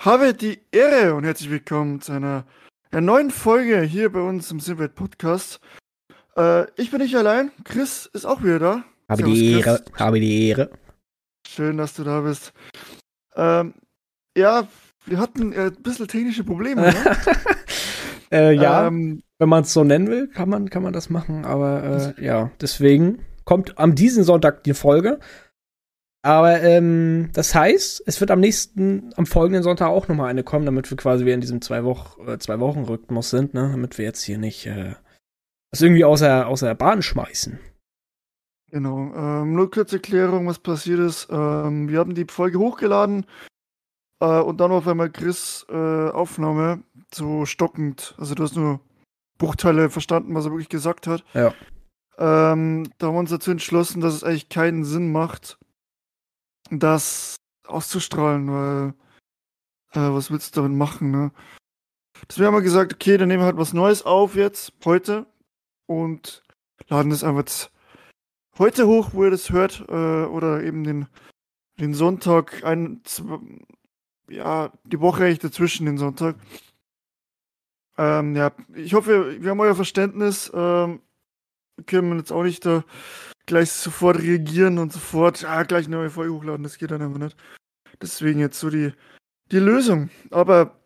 habe die Ehre und herzlich willkommen zu einer, einer neuen Folge hier bei uns im Simwelt Podcast. Äh, ich bin nicht allein, Chris ist auch wieder da. Habe Servus, die Ehre, Chris. habe die Ehre. Schön, dass du da bist. Ähm, ja, wir hatten äh, ein bisschen technische Probleme. Ne? äh, ja, ähm, wenn man es so nennen will, kann man, kann man das machen. Aber äh, ja, deswegen kommt am diesen Sonntag die Folge. Aber ähm, das heißt, es wird am nächsten, am folgenden Sonntag auch noch mal eine kommen, damit wir quasi wieder in diesem zwei Wochen, äh, zwei Wochen Rhythmus sind, ne? Damit wir jetzt hier nicht äh, das irgendwie außer, außer der Bahn schmeißen. Genau. Ähm, nur kurze Erklärung, was passiert ist. Ähm, wir haben die Folge hochgeladen äh, und dann auf einmal Chris äh, Aufnahme so stockend. Also du hast nur Bruchteile verstanden, was er wirklich gesagt hat. Ja. Ähm, da haben wir uns dazu entschlossen, dass es eigentlich keinen Sinn macht, das auszustrahlen, weil äh, was willst du damit machen, ne? Deswegen haben wir gesagt, okay, dann nehmen wir halt was Neues auf jetzt, heute, und laden das einfach heute hoch, wo ihr das hört, äh, oder eben den, den Sonntag, ein, zwei, ja, die Woche echt dazwischen, den Sonntag. Ähm, ja, ich hoffe, wir haben euer Verständnis. Ähm, können wir jetzt auch nicht da gleich sofort reagieren und sofort, ah, gleich eine neue Folge hochladen, das geht dann einfach nicht. Deswegen jetzt so die, die Lösung. Aber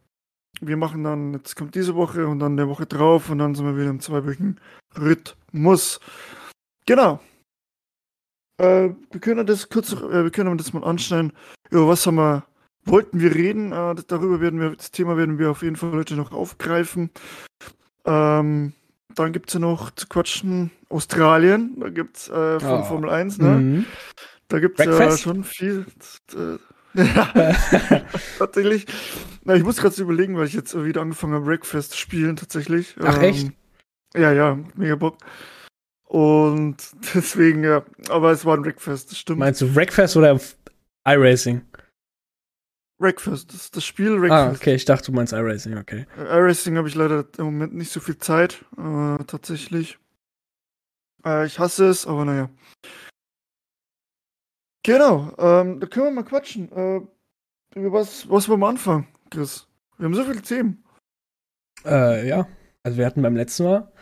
wir machen dann, jetzt kommt diese Woche und dann der Woche drauf und dann sind wir wieder im zweiwöchigen Rhythmus. Genau. Äh, wir können das kurz, äh, wir können das mal anschneiden. Über was haben wir, wollten wir reden? Äh, darüber werden wir, das Thema werden wir auf jeden Fall heute noch aufgreifen. Ähm, dann gibt es ja noch zu quatschen Australien. Da gibt es äh, von oh. Formel 1, ne? Mhm. Da gibt es ja schon viel. Äh, ja, tatsächlich. Na, ich muss gerade überlegen, weil ich jetzt wieder angefangen habe, Breakfast zu spielen, tatsächlich. Ach, ähm, echt? Ja, ja, mega Bock. Und deswegen, ja, aber es war ein Breakfast, das stimmt. Meinst du Breakfast oder iRacing? Breakfast, das, das Spiel Breakfast. Ah, okay, ich dachte, du meinst iRacing, okay. Äh, iRacing habe ich leider im Moment nicht so viel Zeit, äh, tatsächlich. Äh, ich hasse es, aber naja. Genau, ähm, da können wir mal quatschen. Äh, über was, was wollen wir anfangen, Chris? Wir haben so viele Themen. Äh, ja. Also wir hatten beim letzten Mal.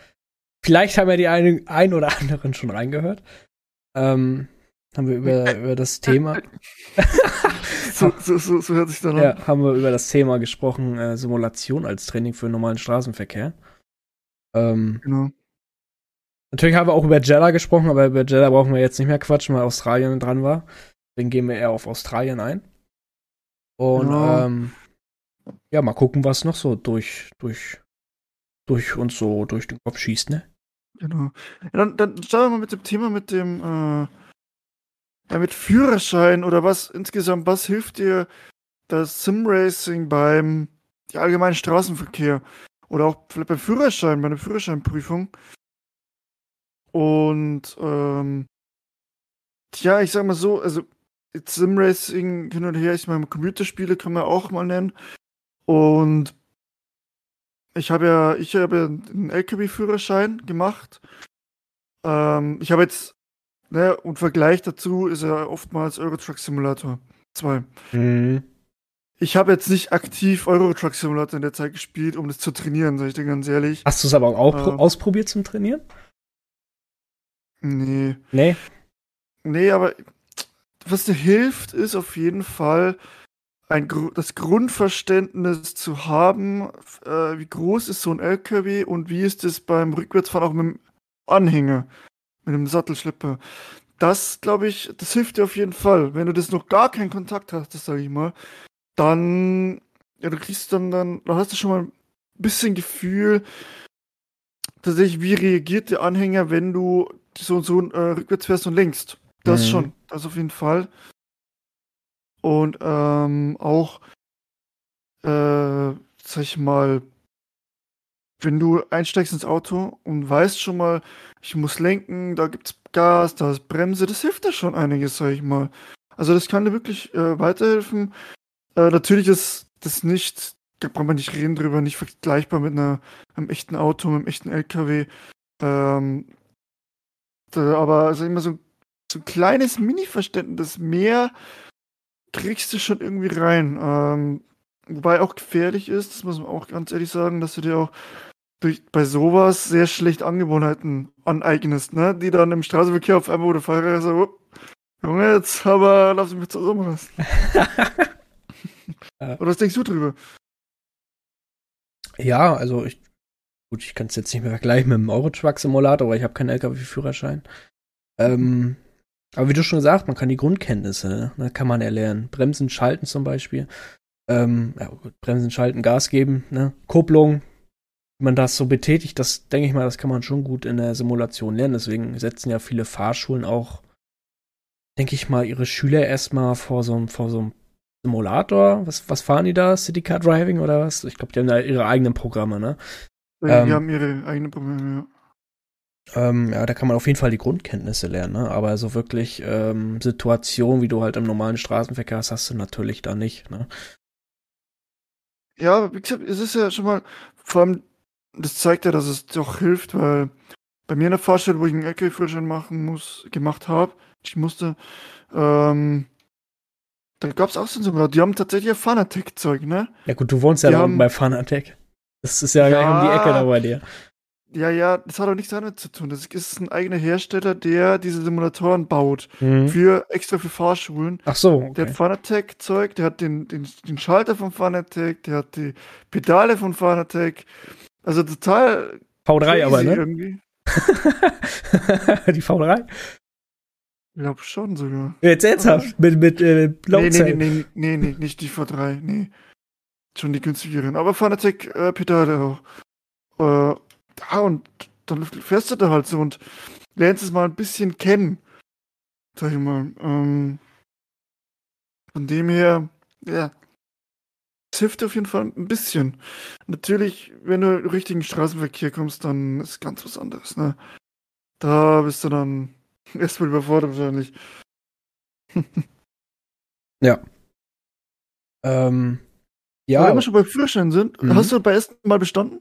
Vielleicht haben ja die ein, ein oder anderen schon reingehört. Ähm, haben wir über, über das Thema. so, so, so, so, hört sich dann an. Ja, haben wir über das Thema gesprochen, äh, Simulation als Training für normalen Straßenverkehr. Ähm, genau. Natürlich haben wir auch über Jeddah gesprochen, aber über Jeddah brauchen wir jetzt nicht mehr quatschen, weil Australien dran war. Deswegen gehen wir eher auf Australien ein. Und genau. ähm, ja, mal gucken, was noch so durch, durch, durch uns so durch den Kopf schießt, ne? Genau. Ja, dann, dann starten wir mal mit dem Thema mit dem äh, ja, mit Führerschein oder was insgesamt, was hilft dir das Simracing beim ja, allgemeinen Straßenverkehr oder auch vielleicht beim Führerschein, bei einer Führerscheinprüfung? Und ähm, ja, ich sag mal so, also Simracing hin und her, ich meine, Computerspiele kann man auch mal nennen. Und ich habe ja, ich habe ja einen LKW-Führerschein gemacht. Ähm, ich habe jetzt Ne, und Vergleich dazu ist ja oftmals Euro Truck Simulator 2. Mhm. Ich habe jetzt nicht aktiv Euro Truck Simulator in der Zeit gespielt, um das zu trainieren, sag ich dir ganz ehrlich. Hast du es aber auch ähm, ausprobiert zum Trainieren? Nee. Nee. Nee, aber was dir hilft, ist auf jeden Fall ein, das Grundverständnis zu haben, äh, wie groß ist so ein LKW und wie ist es beim Rückwärtsfahren auch mit dem Anhänger mit dem Sattelschlepper. Das, glaube ich, das hilft dir auf jeden Fall. Wenn du das noch gar keinen Kontakt hast, das sage ich mal, dann, ja, du kriegst dann, dann, da hast du schon mal ein bisschen Gefühl, tatsächlich, wie reagiert der Anhänger, wenn du so und so äh, rückwärts fährst und lenkst. Das mhm. schon, das auf jeden Fall. Und ähm, auch, äh, sag ich mal, wenn du einsteigst ins Auto und weißt schon mal, ich muss lenken, da gibt's Gas, da ist Bremse, das hilft dir schon einiges, sag ich mal. Also das kann dir wirklich äh, weiterhelfen. Äh, natürlich ist das nicht, da braucht man nicht reden drüber, nicht vergleichbar mit einer, einem echten Auto, mit einem echten LKW. Ähm, da, aber also immer so, so ein kleines Mini-Verständnis mehr kriegst du schon irgendwie rein. Ähm, wobei auch gefährlich ist, das muss man auch ganz ehrlich sagen, dass du dir auch durch, bei sowas sehr schlecht Angewohnheiten aneignest, ne? Die dann im Straßenverkehr auf einmal, wo der Fahrer so, oh, Junge, jetzt aber lass mich zusammen lassen. Oder was denkst du drüber? Ja, also ich, gut, ich kann es jetzt nicht mehr vergleichen mit dem Eurotruck-Simulator, weil ich habe keinen LKW-Führerschein. Ähm, aber wie du schon gesagt, man kann die Grundkenntnisse, ne, kann man erlernen. Bremsen, Schalten zum Beispiel. Ähm, ja, gut, Bremsen, Schalten, Gas geben, ne? Kupplung, man das so betätigt, das denke ich mal, das kann man schon gut in der Simulation lernen. Deswegen setzen ja viele Fahrschulen auch, denke ich mal, ihre Schüler erstmal vor so, vor so einem Simulator. Was, was fahren die da? City Car Driving oder was? Ich glaube, die haben da ihre eigenen Programme, ne? Ja, die ähm, haben ihre eigenen Programme, ja. Ähm, ja, da kann man auf jeden Fall die Grundkenntnisse lernen, ne? aber so wirklich ähm, Situationen, wie du halt im normalen Straßenverkehr hast, hast du natürlich da nicht. Ne? Ja, wie gesagt, es ist ja schon mal, vor allem, das zeigt ja, dass es doch hilft, weil bei mir in der Fahrstelle, wo ich einen LKW-Führerschein machen muss, gemacht habe, ich musste, ähm, da gab es auch so ein Simulator. Die haben tatsächlich ein Fanatec-Zeug, ne? Ja gut, du wohnst ja da bei Fanatec. Das ist ja, ja gleich um die Ecke da bei dir. Ja, ja, das hat auch nichts damit zu tun. Das ist ein eigener Hersteller, der diese Simulatoren baut. Mhm. Für extra für Fahrschulen. Ach so. Okay. Der hat Fanatec-Zeug, der hat den, den, den Schalter von Fanatec, der hat die Pedale von Fanatec. Also total. V3 aber, ne? Irgendwie. die V3? Ich glaube schon sogar. Jetzt ernsthaft? Mit, mit äh, nee, nee, nee, nee, nee, nicht die V3, nee. Schon die günstigeren. Aber Fanatec äh, Pedale auch. Äh, ja, und dann fährst du da halt so und lernst es mal ein bisschen kennen. Sag ich mal. Ähm, von dem her, ja. Es hilft auf jeden Fall ein bisschen. Natürlich, wenn du den richtigen Straßenverkehr kommst, dann ist ganz was anderes, ne? Da bist du dann erstmal überfordert wahrscheinlich. ja. Ähm, ja. Wenn wir schon bei Führerschein sind, mhm. hast du bei ersten Mal bestanden?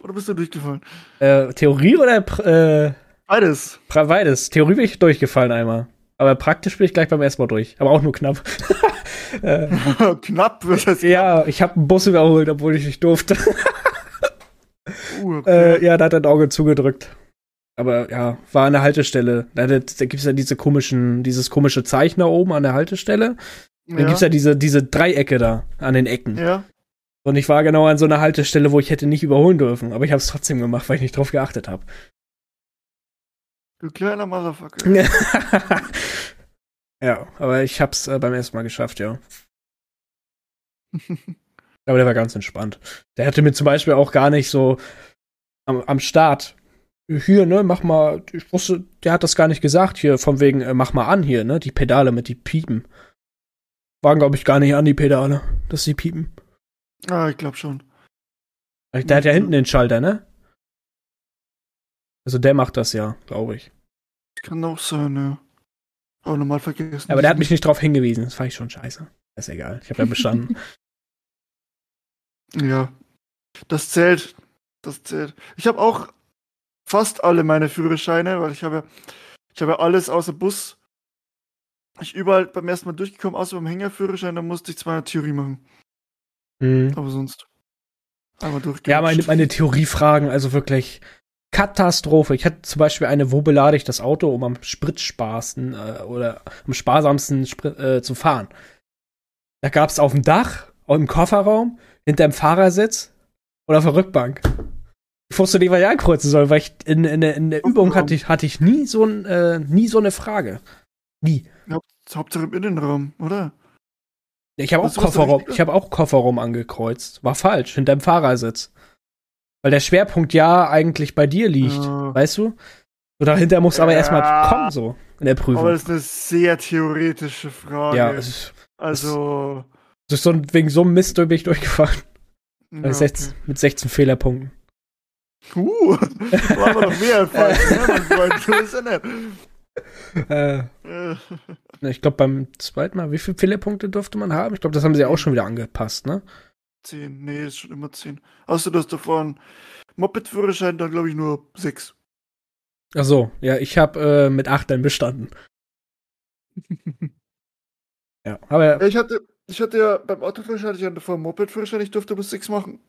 Oder bist du durchgefallen? Äh, Theorie oder äh, beides? Beides. Theorie bin ich durchgefallen einmal. Aber praktisch bin ich gleich beim ersten Mal durch. Aber auch nur knapp. äh, knapp wird das. Ja, ich habe einen Bus überholt, obwohl ich nicht durfte. uh, okay. äh, ja, da hat er ein Auge zugedrückt. Aber ja, war an der Haltestelle. Da, da, da gibt es ja diese komischen, dieses komische Zeichen da oben an der Haltestelle. Dann ja. gibt es ja diese, diese Dreiecke da an den Ecken. Ja. Und ich war genau an so einer Haltestelle, wo ich hätte nicht überholen dürfen. Aber ich habe es trotzdem gemacht, weil ich nicht drauf geachtet habe. Du kleiner Motherfucker. ja, aber ich hab's äh, beim ersten Mal geschafft, ja. aber der war ganz entspannt. Der hatte mir zum Beispiel auch gar nicht so am, am Start hier, ne, mach mal, ich wusste, der hat das gar nicht gesagt, hier, von wegen, äh, mach mal an hier, ne, die Pedale mit die Piepen. Waren, glaube ich, gar nicht an, die Pedale, dass sie piepen. Ah, ich glaube schon. Der hat ja hinten den Schalter, ne? Also der macht das ja, glaube ich. Kann auch sein, ja. Aber normal vergessen. Aber der hat mich nicht drauf hingewiesen, das fand ich schon scheiße. Ist egal, ich habe ja bestanden. ja. Das zählt. Das zählt. Ich habe auch fast alle meine Führerscheine, weil ich habe ich habe alles außer Bus. Ich überall beim ersten Mal durchgekommen, außer beim Hängerführerschein, da musste ich zwar eine Theorie machen. Mhm. Aber sonst einmal durchgehen. Ja, meine, meine Theoriefragen, also wirklich Katastrophe. Ich hatte zum Beispiel eine, wo belade ich das Auto, um am Spritsparsten äh, oder am sparsamsten Sprit, äh, zu fahren. Da gab es auf dem Dach, im Kofferraum, hinter dem Fahrersitz oder auf der Rückbank. Ich wusste nicht, was ich ankreuzen soll, weil ich in, in, in der Übung hatte ich, hatte ich nie, so ein, äh, nie so eine Frage. Nie. Hauptsache im Innenraum, oder? Ich habe auch Kofferraum, ich habe auch Kofferraum angekreuzt. War falsch, hinterm Fahrersitz. Weil der Schwerpunkt ja eigentlich bei dir liegt, ja. weißt du? So dahinter muss aber ja. erstmal kommen, so in der Prüfung. Aber das ist eine sehr theoretische Frage. Ja, es, also. Das ist so, wegen so einem Mist bin ich durchgefallen. Ja, okay. Mit 16 Fehlerpunkten. Uh, wir noch mehr als ne, mein Freund. Das ist ja nett. Äh, ich glaube, beim zweiten Mal, wie viele Fehlerpunkte durfte man haben? Ich glaube, das haben sie auch schon wieder angepasst, ne? Zehn, nee, ist schon immer zehn. Außer dass davor ein Moped-Führerschein, dann glaube ich nur sechs. Ach so, ja, ich habe äh, mit acht dann bestanden. ja, aber. Ich hatte, ich hatte ja beim Autoführerschein, hatte ich ja davor Mopedführerschein, ich durfte bis sechs machen.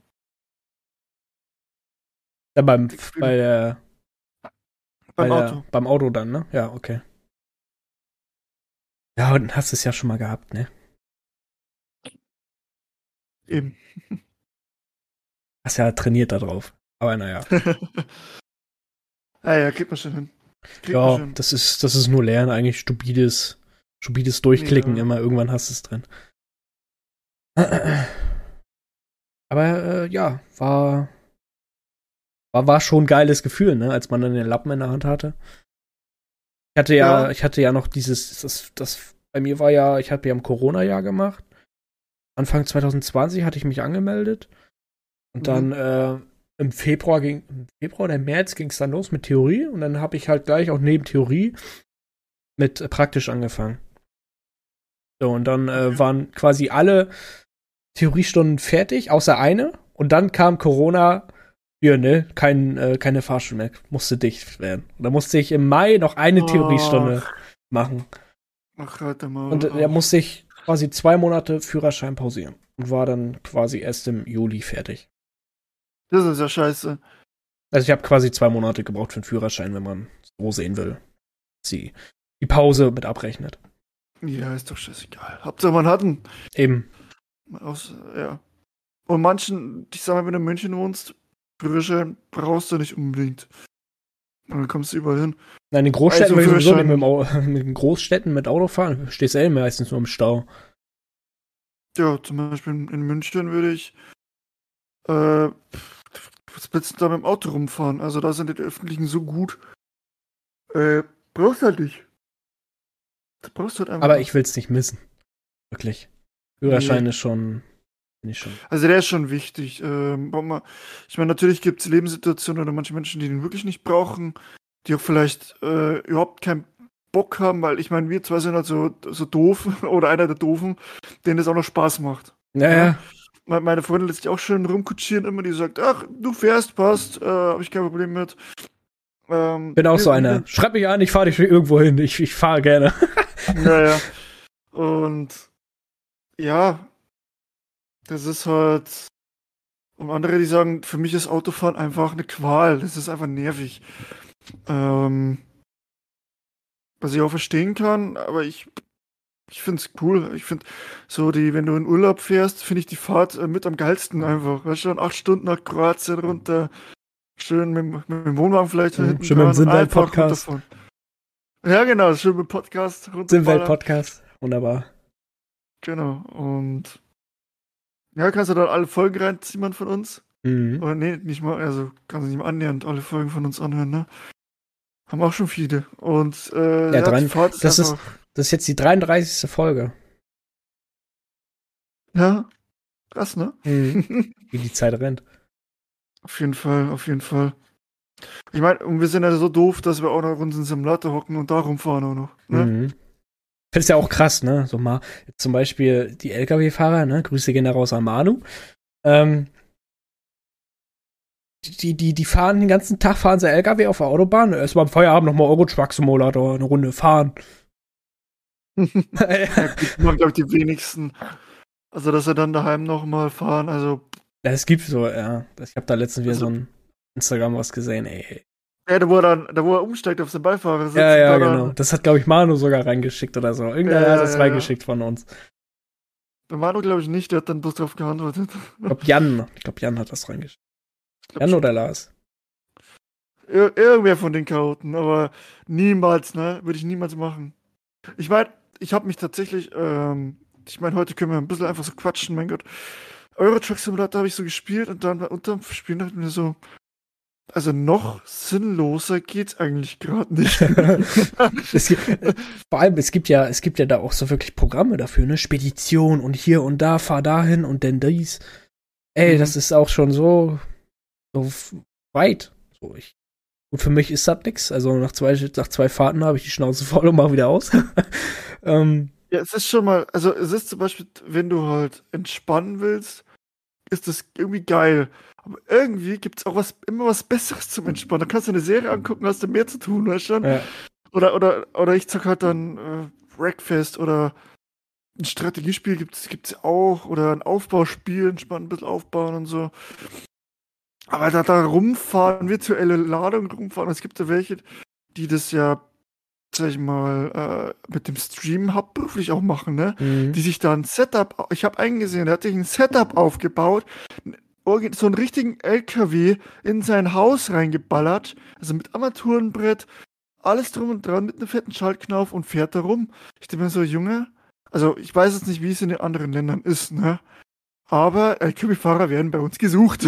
Ja, beim, bei der, beim bei Auto. Der, beim Auto dann, ne? Ja, okay. Ja, und hast es ja schon mal gehabt, ne? Eben. Hast ja trainiert da drauf. Aber naja. ah ja, kriegt man schon hin. Kriegt Ja, schon. das ist, das ist nur Lernen, eigentlich stupides, stupides Durchklicken Ja. immer. Irgendwann hast du es drin. Aber äh, ja, war, war, war schon ein geiles Gefühl, ne, als man dann den Lappen in der Hand hatte. Ich hatte ja, Ja. ich hatte ja noch dieses, das, das, bei mir war ja, ich habe ja im Corona-Jahr gemacht. Anfang 2020 hatte ich mich angemeldet. Und Mhm. dann äh, im Februar ging, im Februar oder im März ging es dann los mit Theorie. Und dann habe ich halt gleich auch neben Theorie mit äh, praktisch angefangen. So, und dann äh, waren quasi alle Theoriestunden fertig, außer eine. Und dann kam Corona, ja, ne, kein, äh, keine Fahrschule mehr, musste dicht werden. Und dann musste ich im Mai noch eine Oh. Theoriestunde machen. Ach, halt mal. Und da musste ich quasi zwei Monate Führerschein pausieren. Und war dann quasi erst im Juli fertig. Das ist ja scheiße. Also ich habe quasi zwei Monate gebraucht für den Führerschein, wenn man so sehen will. Sie die Pause mit abrechnet. Ja, ist doch scheißegal. Hauptsache man hat ihn. Eben. Aus, ja. Und manchen, ich sag mal, wenn du in München wohnst, Führerschein brauchst du nicht unbedingt. Dann kommst du überall hin. Nein, in den Großstädten Also sowieso nicht mit, dem Au mit den Großstädten mit Auto fahren. Stehst du eh meistens nur im Stau. Ja, zum Beispiel in München würde ich äh, du da mit dem Auto rumfahren? Also da sind die öffentlichen so gut. Äh, brauchst halt nicht. Das brauchst du halt einfach. Aber ich will's nicht missen. Wirklich. Führerschein ist schon. Ich schon. Also der ist schon wichtig. Ähm, ich meine, natürlich gibt es Lebenssituationen oder manche Menschen, die den wirklich nicht brauchen, die auch vielleicht äh, überhaupt keinen Bock haben, weil ich meine, wir zwei sind halt so, so doof oder einer der Doofen, denen das auch noch Spaß macht. Naja, Me- Meine Freundin lässt sich auch schön rumkutschieren, immer die sagt, ach, du fährst, passt, äh, habe ich kein Problem mit. Ähm, bin auch so einer. Schreib mich an, ich fahre dich irgendwo hin. Ich, ich fahre gerne. Naja. Und ja, das ist halt. Und andere, die sagen, für mich ist Autofahren einfach eine Qual. Das ist einfach nervig. Ähm, was ich auch verstehen kann, aber ich, ich finde es cool. Ich finde so die, wenn du in Urlaub fährst, finde ich die Fahrt äh, mit am geilsten einfach. Weißt du, dann acht Stunden nach Kroatien runter, schön mit, dem- mit dem Wohnwagen vielleicht Mhm, hinten schön mit dem dran und Sinnwelt einfach Podcast. runterfahren. Ja, genau, schön mit dem Podcast. Sinnwelt-Podcast. Wunderbar. Genau. Und ja, kannst du dann alle Folgen reinziehen man von uns? Mhm. Oder nee, nicht mal, also kannst du nicht mal annähernd alle Folgen von uns anhören, ne? Haben auch schon viele. Und äh, Ja, Fahrt das ist- Das ist jetzt die 33. Folge. ja, krass, ne? Mhm. Wie die Zeit rennt. auf jeden Fall, auf jeden Fall. Ich meine, und wir sind ja so doof, dass wir auch noch unseren Simulator hocken und da rumfahren auch noch. Ne? Mhm. Es ja auch krass, ne? So mal, zum Beispiel die LKW-Fahrer, ne? Grüße gehen da raus an Manu. Ähm, die, die, die fahren den ganzen Tag, fahren sie LKW auf der Autobahn. Erst mal am Feierabend nochmal Euro-Truck-Simulator, eine Runde fahren. ja, gut, machen, glaube ich, die wenigsten. Also, dass sie dann daheim nochmal fahren, also Es gibt so, ja. Ich habe da letztens wieder Also- so ein Instagram was gesehen, ey. Ja, da wo er dann, da wo er umsteigt auf den Beifahrer sitzt. Ja, ja, dann- genau. Das hat, glaube ich, Manu sogar reingeschickt oder so. Irgendeiner Ja, hat das ja, reingeschickt von uns. Der Manu glaube ich nicht, der hat dann bloß drauf geantwortet. Ich glaube, Jan. Ich glaube, Jan hat das reingeschickt. Jan schon. oder Lars? Ir irgendwer von den Chaoten, aber niemals, ne? Würde ich niemals machen. Ich meine, ich habe mich tatsächlich, ähm, ich meine, heute können wir ein bisschen einfach so quatschen, mein Gott. Euro Truck Simulator habe ich so gespielt und dann unterm Spielen dachte ich mir so, also noch sinnloser geht's eigentlich gerade nicht. gibt, äh, vor allem, es gibt ja, es gibt ja da auch so wirklich Programme dafür, ne? Spedition und hier und da, fahr dahin und denn dies. Ey, Mhm. das ist auch schon so, so weit. So, ich, und für mich ist das nix. Also nach zwei, nach zwei Fahrten habe ich die Schnauze voll und mach wieder aus. ähm, Ja, es ist schon mal, also es ist zum Beispiel, wenn du halt entspannen willst, ist das irgendwie geil. Aber irgendwie gibt es auch was, immer was Besseres zum Entspannen. Da kannst du eine Serie angucken, hast du mehr zu tun, weißt du ja. Oder, oder, oder ich zock halt dann äh, Breakfast oder ein Strategiespiel gibt es auch oder ein Aufbauspiel, entspannt ein bisschen aufbauen und so. Aber da, da rumfahren, virtuelle Ladung rumfahren, es gibt ja welche, die das ja, sag ich mal, äh, mit dem Stream hauptberuflich auch machen, ne? Mhm. Die sich da ein Setup, ich habe einen gesehen, der hat sich ein Setup aufgebaut, so einen richtigen LKW in sein Haus reingeballert, also mit Armaturenbrett, alles drum und dran mit einem fetten Schaltknauf und fährt da rum. Ich denke mir so, Junge, also ich weiß jetzt nicht, wie es in den anderen Ländern ist, ne? Aber LKW-Fahrer werden bei uns gesucht.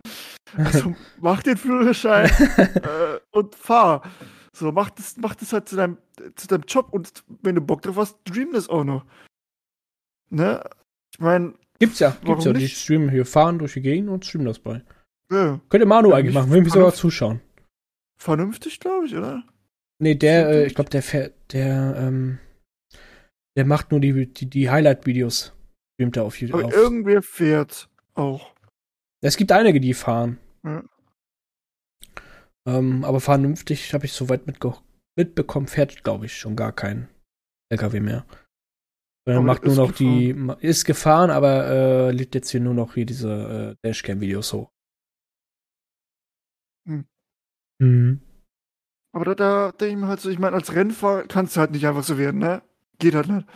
also mach den Führerschein äh, und fahr. So, mach das, mach das halt zu deinem, zu deinem Job und wenn du Bock drauf hast, stream das auch noch. Ne? Ich meine. Gibt's ja, gibt's ja. Nicht? Die streamen hier, fahren durch die Gegend und streamen das bei. Ja. Könnte Manu eigentlich machen, will mich sogar zuschauen. Vernünftig, glaube ich, oder? Nee, der, äh, ich glaube, der fährt, der, ähm, der macht nur die, die, die Highlight-Videos. Streamt er auf YouTube. Aber auf. irgendwer fährt auch. Es gibt einige, die fahren. Ja. Ähm, aber vernünftig habe ich soweit mitbekommen, fährt, glaube ich, schon gar kein LKW mehr. Er macht nur noch gefahren. die, ist gefahren, aber äh, lädt jetzt hier nur noch hier diese äh, Dashcam-Videos hoch. Hm. Mhm. Aber da, da denke ich mir halt so, ich meine, als Rennfahrer kannst du halt nicht einfach so werden, ne? Geht halt nicht.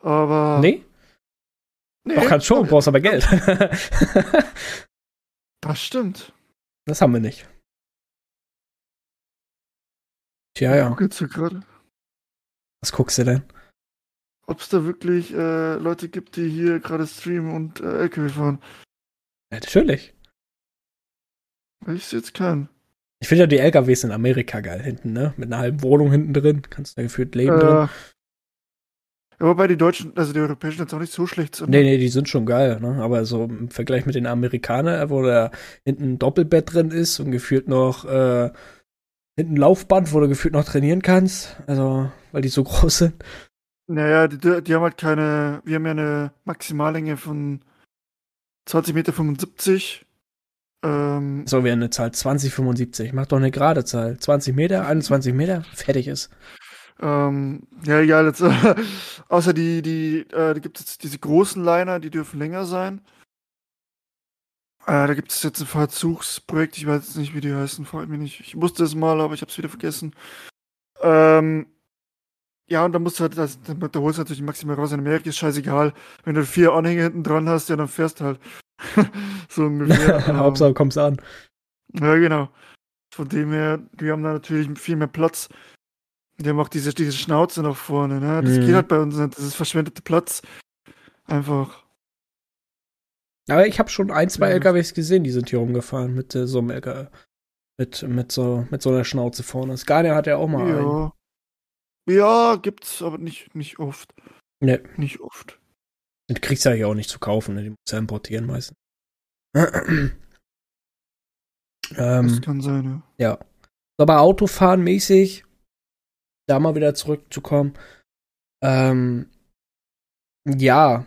Aber. Nee? Nee. Doch, kannst schon, brauchst aber Geld. das stimmt. Das haben wir nicht. Tja, ja. Guck du gerade. Was guckst du denn? Ob es da wirklich äh, Leute gibt, die hier gerade streamen und äh, LKW fahren. Ja, natürlich. Weil ich es jetzt kann. Ich finde ja die LKWs in Amerika geil hinten, ne? Mit einer halben Wohnung hinten drin. Kannst du da gefühlt leben äh, drin. Aber bei den Deutschen, also die Europäischen jetzt auch nicht so schlecht sind. Nee, nee, die sind schon geil, ne? Aber so im Vergleich mit den Amerikanern, wo da hinten ein Doppelbett drin ist und gefühlt noch äh, hinten Laufband, wo du gefühlt noch trainieren kannst. Also, weil die so groß sind. Naja, die, die haben halt keine, wir haben ja eine Maximallänge von 20,75 Meter. Ähm, so wäre eine Zahl 2075. Mach doch eine gerade Zahl. 20 Meter, 21 Meter, fertig ist. Ähm, ja, egal. Jetzt, äh, außer die, die, äh, da gibt es diese großen Liner, die dürfen länger sein. Äh, da gibt es jetzt ein Verzugsprojekt, ich weiß jetzt nicht, wie die heißen, freut mich nicht. Ich wusste es mal, aber ich habe es wieder vergessen. Ähm, ja, und dann musst du halt, das, da holst du natürlich maximal raus. In Amerika ist scheißegal. Wenn du vier Anhänger hinten dran hast, ja, dann fährst du halt. so ungefähr. Hauptsache kommst an. Ja, genau. Von dem her, wir haben da natürlich viel mehr Platz. Die haben auch diese, diese Schnauze nach vorne, ne? Das mhm. geht halt bei uns nicht. Das ist verschwendete Platz. Einfach. Aber ich habe schon ein, zwei ja. LKWs gesehen, die sind hier rumgefahren mit äh, so einem LKW. Mit, mit, so, mit so einer Schnauze vorne. Scania hat ja auch mal ja. einen. Ja, gibt's, aber nicht, nicht oft. Ne. Nicht oft. Den kriegst du ja auch nicht zu kaufen, ne? Die musst du ja importieren meistens. ähm, das kann sein, ja. Ja. Aber Autofahren mäßig da mal wieder zurückzukommen. Ähm, ja,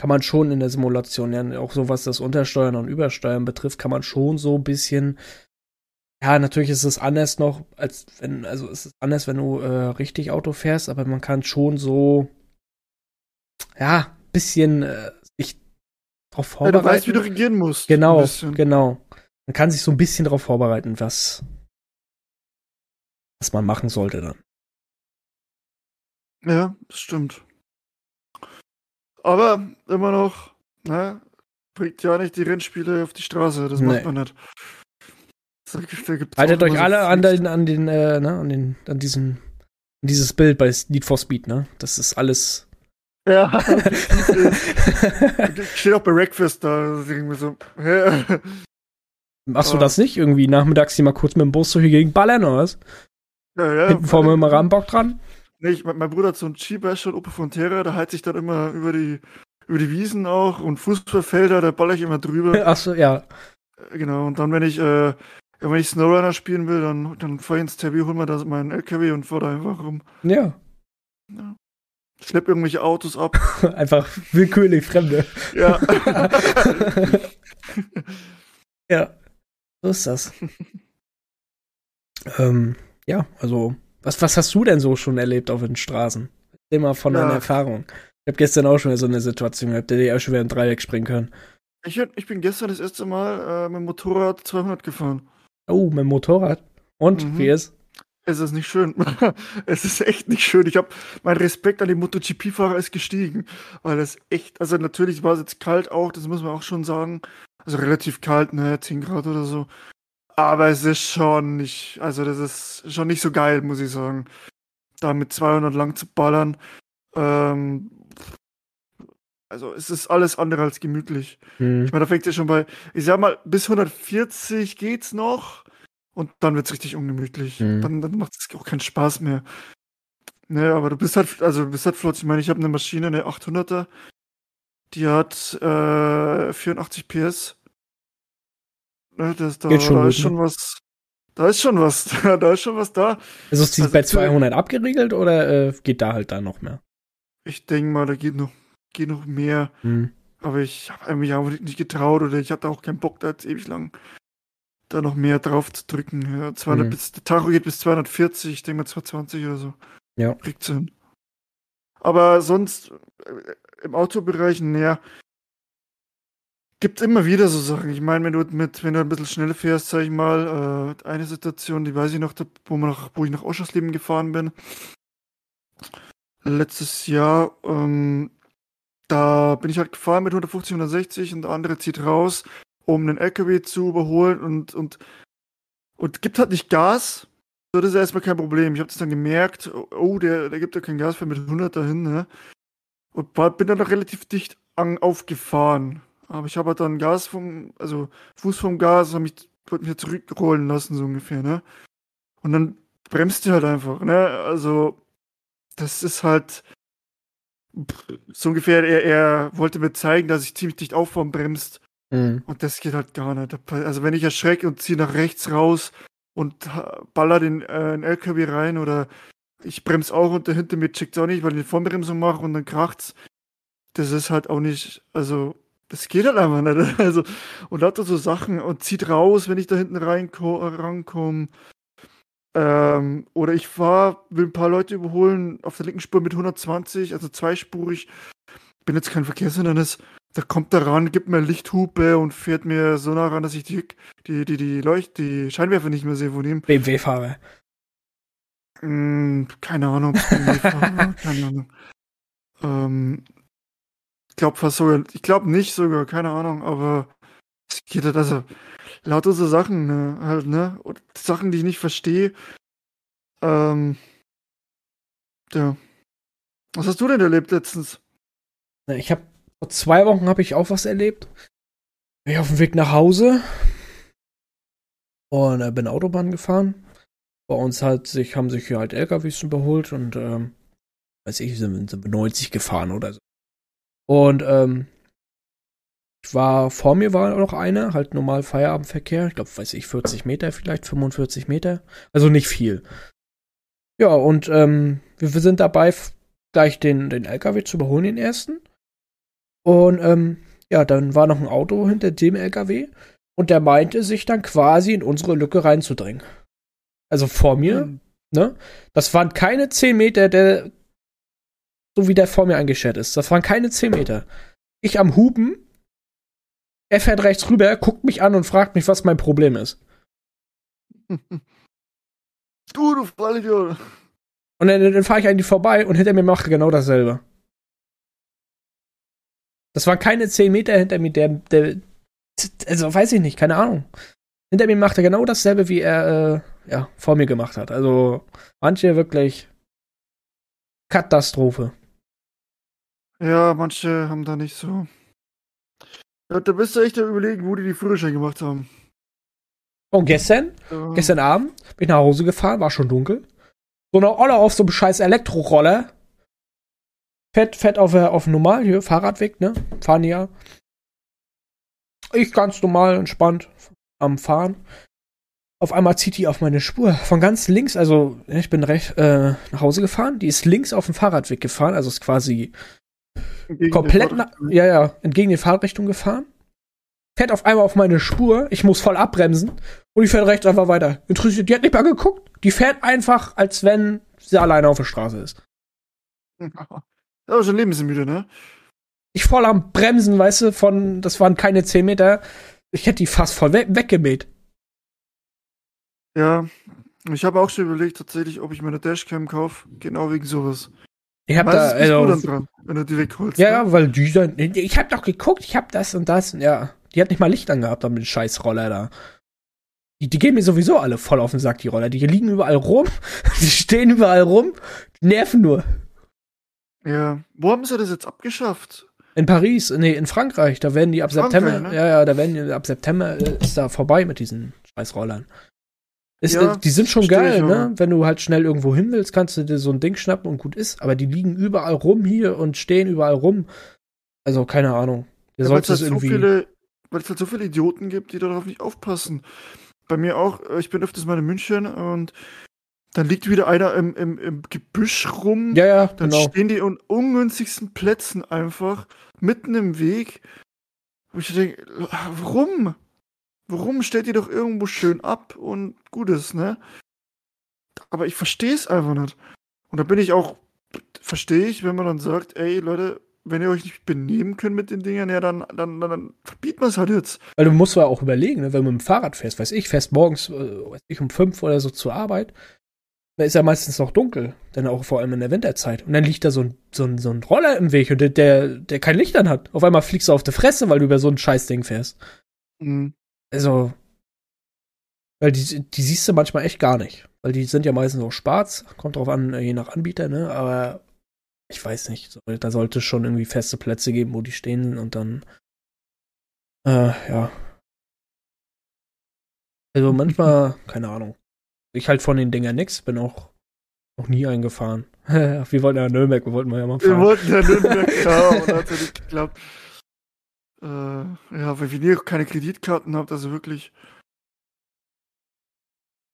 kann man schon in der Simulation, ja, auch so was das Untersteuern und Übersteuern betrifft, kann man schon so ein bisschen. Ja, natürlich ist es anders noch, als wenn, also es ist anders, wenn du äh, richtig Auto fährst, aber man kann schon so, ja, bisschen äh, sich darauf vorbereiten. Ja, du weißt, wie du regieren musst. Genau, genau. Man kann sich so ein bisschen darauf vorbereiten, was, was man machen sollte dann. Ja, das stimmt. Aber immer noch, ne, bringt ja nicht die Rennspiele auf die Straße, das nee. macht man nicht. Da, Haltet euch alle an den, an den, äh, ne, an den, an diesen, an dieses Bild bei Need for Speed, ne? Das ist alles. Ja, steht auch bei Breakfast da, irgendwie so. Machst du das nicht? Irgendwie nachmittags hier mal kurz mit dem Bus so hier gegen ballern oder was? Ja, ja. Hinten vorne immer Rambock dran? Nee, ich, mein Bruder hat so einen Skibash und Opel Frontera, da heizt sich dann immer über die, über die Wiesen auch und Fußballfelder, da baller ich immer drüber. Achso, ja. Äh, genau, und dann, wenn ich, äh, wenn ich Snowrunner spielen will, dann, dann fahr ich ins Tabby, hol mir da meinen LKW und fahr da einfach rum. Ja. ja. Schlepp irgendwelche Autos ab. einfach willkürlich Fremde. Ja. ja. So ist das. ähm, ja, also was, was hast du denn so schon erlebt auf den Straßen? Immer von ja. deiner Erfahrung. Ich habe gestern auch schon so eine Situation gehabt, der hätte auch schon wieder ein Dreieck springen können. Ich, ich bin gestern das erste Mal äh, mit dem Motorrad 200 gefahren. Oh, mit dem Motorrad? Und, mhm. wie ist? Es ist nicht schön. es ist echt nicht schön. Ich habe mein Respekt an die MotoGP-Fahrer ist gestiegen, weil es echt, also natürlich war es jetzt kalt auch, das muss man auch schon sagen. Also relativ kalt, ne, 10 Grad oder so. Aber es ist schon nicht, also das ist schon nicht so geil, muss ich sagen. Da mit 200 lang zu ballern. Ähm, also es ist alles andere als gemütlich. Mhm. Ich meine, da fängt es ja schon bei, ich sag mal, bis 140 geht's noch. Und dann wird's richtig ungemütlich. Mhm. Dann, dann macht es auch keinen Spaß mehr. Ne, aber du bist halt, also du bist halt flott. Ich meine, ich habe eine Maschine, eine 800er, die hat äh, 84 PS. Das, da, schon da gut, ist schon ne? was. Da ist schon was, da ist schon was da. Also ist die also, bei 200 abgeriegelt oder äh, geht da halt da noch mehr? Ich denke mal, da geht noch, geht noch mehr. Mhm. Aber ich habe mich einfach nicht getraut oder ich hatte auch keinen Bock, da jetzt ewig lang da noch mehr drauf zu drücken. Ja, 200 mhm. bis, der Tacho geht bis 240, ich denke mal 220 oder so. Ja. Kriegt hin. Aber sonst äh, im Autobereich, naja, gibt immer wieder so Sachen. Ich meine, wenn du mit, wenn du ein bisschen schnell fährst, sag ich mal, äh, eine Situation, die weiß ich noch, wo, man nach, wo ich nach Oschersleben gefahren bin. Letztes Jahr, ähm, da bin ich halt gefahren mit 150, 160 und der andere zieht raus um einen LKW zu überholen und, und, und gibt halt nicht Gas. So, das ist erstmal kein Problem. Ich habe das dann gemerkt, oh, der, der gibt ja kein Gas für mit 100 dahin, ne? Und bin dann noch relativ dicht an, aufgefahren. Aber ich habe halt dann Gas vom, also Fuß vom Gas, habe mich, wollte mich zurückrollen lassen, so ungefähr, ne? Und dann bremst du halt einfach, ne? Also, das ist halt so ungefähr, er, er wollte mir zeigen, dass ich ziemlich dicht auffahren bremst. Mhm. Und das geht halt gar nicht. Also wenn ich erschrecke und ziehe nach rechts raus und baller den äh, LKW rein oder ich bremse auch und der hinter mir checkt auch nicht, weil ich die Vollbremsung mache und dann kracht's. Das ist halt auch nicht, also das geht halt einfach nicht. Also, und lauter so Sachen und zieht raus, wenn ich da hinten rankomme. Ähm, oder ich fahre, will ein paar Leute überholen auf der linken Spur mit 120, also zweispurig. Bin jetzt kein Verkehrshindernis. Da kommt er ran, gibt mir Lichthupe und fährt mir so nah ran, dass ich die, die, die, die Leucht, die Scheinwerfer nicht mehr sehe von ihm. BMW-Fahrer. Hm, keine Ahnung, BMW-Fahrer, keine Ahnung. Ähm, glaube fast sogar, ich glaube nicht sogar, keine Ahnung, aber es geht halt, also, lauter so Sachen, ne, halt, ne, und Sachen, die ich nicht verstehe. Ähm, ja. Was hast du denn erlebt letztens? Ich habe vor zwei Wochen habe ich auch was erlebt. Ich auf dem Weg nach Hause und äh, bin Autobahn gefahren. Bei uns halt sich, haben sich hier halt LKWs überholt und ähm, weiß ich, sind, sind 90 gefahren oder so. Und ähm, ich war, vor mir war noch einer, halt normal Feierabendverkehr, ich glaube, weiß ich, 40 Meter vielleicht, 45 Meter. Also nicht viel. Ja, und ähm, wir, wir sind dabei, gleich den, den LKW zu überholen, den ersten. Und ähm, ja, dann war noch ein Auto hinter dem LKW und der meinte, sich dann quasi in unsere Lücke reinzudrängen. Also vor mir, mhm. ne? Das waren keine 10 Meter, der, so wie der vor mir eingeschert ist. Das waren keine 10 Meter. Ich am Hupen, er fährt rechts rüber, guckt mich an und fragt mich, was mein Problem ist. Du, du Vollidiot. Und dann, dann fahre ich die vorbei und hinter mir macht er genau dasselbe. Das waren keine 10 Meter hinter mir, der, der, also weiß ich nicht, keine Ahnung. Hinter mir macht er genau dasselbe, wie er, äh, ja, vor mir gemacht hat. Also, manche wirklich Katastrophe. Ja, manche haben da nicht so. Ja, da bist du echt überlegen, wo die die Führerschein gemacht haben. Und gestern, ja. gestern Abend, bin ich nach Hause gefahren, war schon dunkel. So eine Olle auf so einem scheiß Elektroroller Fett, fett auf, auf normal, hier, Fahrradweg, ne? Fahren ja. Ich ganz normal, entspannt am Fahren. Auf einmal zieht die auf meine Spur. Von ganz links, also ich bin recht äh, nach Hause gefahren. Die ist links auf dem Fahrradweg gefahren, also ist quasi entgegen komplett, ja, ja, entgegen die Fahrtrichtung gefahren. Fährt auf einmal auf meine Spur. Ich muss voll abbremsen. Und die fährt rechts einfach weiter. Interessiert, die hat nicht mal geguckt. Die fährt einfach, als wenn sie alleine auf der Straße ist. Ja, schon lebensmüde, ne? Ich voll am Bremsen, weißt du, von, das waren keine 10 Meter. Ich hätte die fast voll we weggemäht. Ja, ich habe auch schon überlegt, tatsächlich, ob ich mir eine Dashcam kaufe, genau wegen sowas. Ich habe da, also, du dran, wenn du die wegholst. Ja, ne? weil die dann, ich habe doch geguckt, ich habe das und das, ja. Die hat nicht mal Licht angehabt, dann mit dem scheiß Roller da. Die, die gehen mir sowieso alle voll auf den Sack, die Roller. Die liegen überall rum, die stehen überall rum, die nerven nur. Ja, wo haben sie das jetzt abgeschafft? In Paris, nee, in Frankreich, da werden die ab Frankreich, September, ne? ja, ja, da werden die ab September äh, ist da vorbei mit diesen scheiß Rollern. Ist, ja, die sind schon geil, ne? Wenn du halt schnell irgendwo hin willst, kannst du dir so ein Ding schnappen und gut ist. Aber die liegen überall rum hier und stehen überall rum. Also, keine Ahnung. Ja, weil es halt so viele, weil es halt so viele Idioten gibt, die darauf nicht aufpassen. Bei mir auch, äh, ich bin öfters mal in München und dann liegt wieder einer im, im, im Gebüsch rum. Ja, ja, Dann genau. stehen die an ungünstigsten Plätzen einfach, mitten im Weg. Wo ich denke, warum? Warum stellt ihr doch irgendwo schön ab und Gutes, ne? Aber ich verstehe es einfach nicht. Und da bin ich auch, verstehe ich, wenn man dann sagt, ey Leute, wenn ihr euch nicht benehmen könnt mit den Dingern, ja, dann, dann, dann, dann verbieten wir es halt jetzt. Weil du musst ja auch überlegen, ne, wenn du mit dem Fahrrad fährst, weiß ich, fährst morgens, äh, weiß ich, um fünf oder so zur Arbeit, da ist ja meistens noch dunkel, dann auch vor allem in der Winterzeit. Und dann liegt da so ein, so ein, so ein Roller im Weg und der, der, der kein Licht an hat. Auf einmal fliegst du auf die Fresse, weil du über so ein Scheißding fährst. Mhm. Also, weil die, die siehst du manchmal echt gar nicht. Weil die sind ja meistens auch schwarz. Kommt drauf an, je nach Anbieter, ne? Aber ich weiß nicht. Da sollte es schon irgendwie feste Plätze geben, wo die stehen und dann. Äh, ja. Also manchmal, keine Ahnung. Ich halt von den Dingern nix, bin auch noch nie eingefahren. wir wollten ja Nürnberg, wir wollten ja mal fahren. Wir wollten ja Nürnberg, ja, und hat ja nicht geklappt. Äh, ja, weil wir keine Kreditkarten habt, also wirklich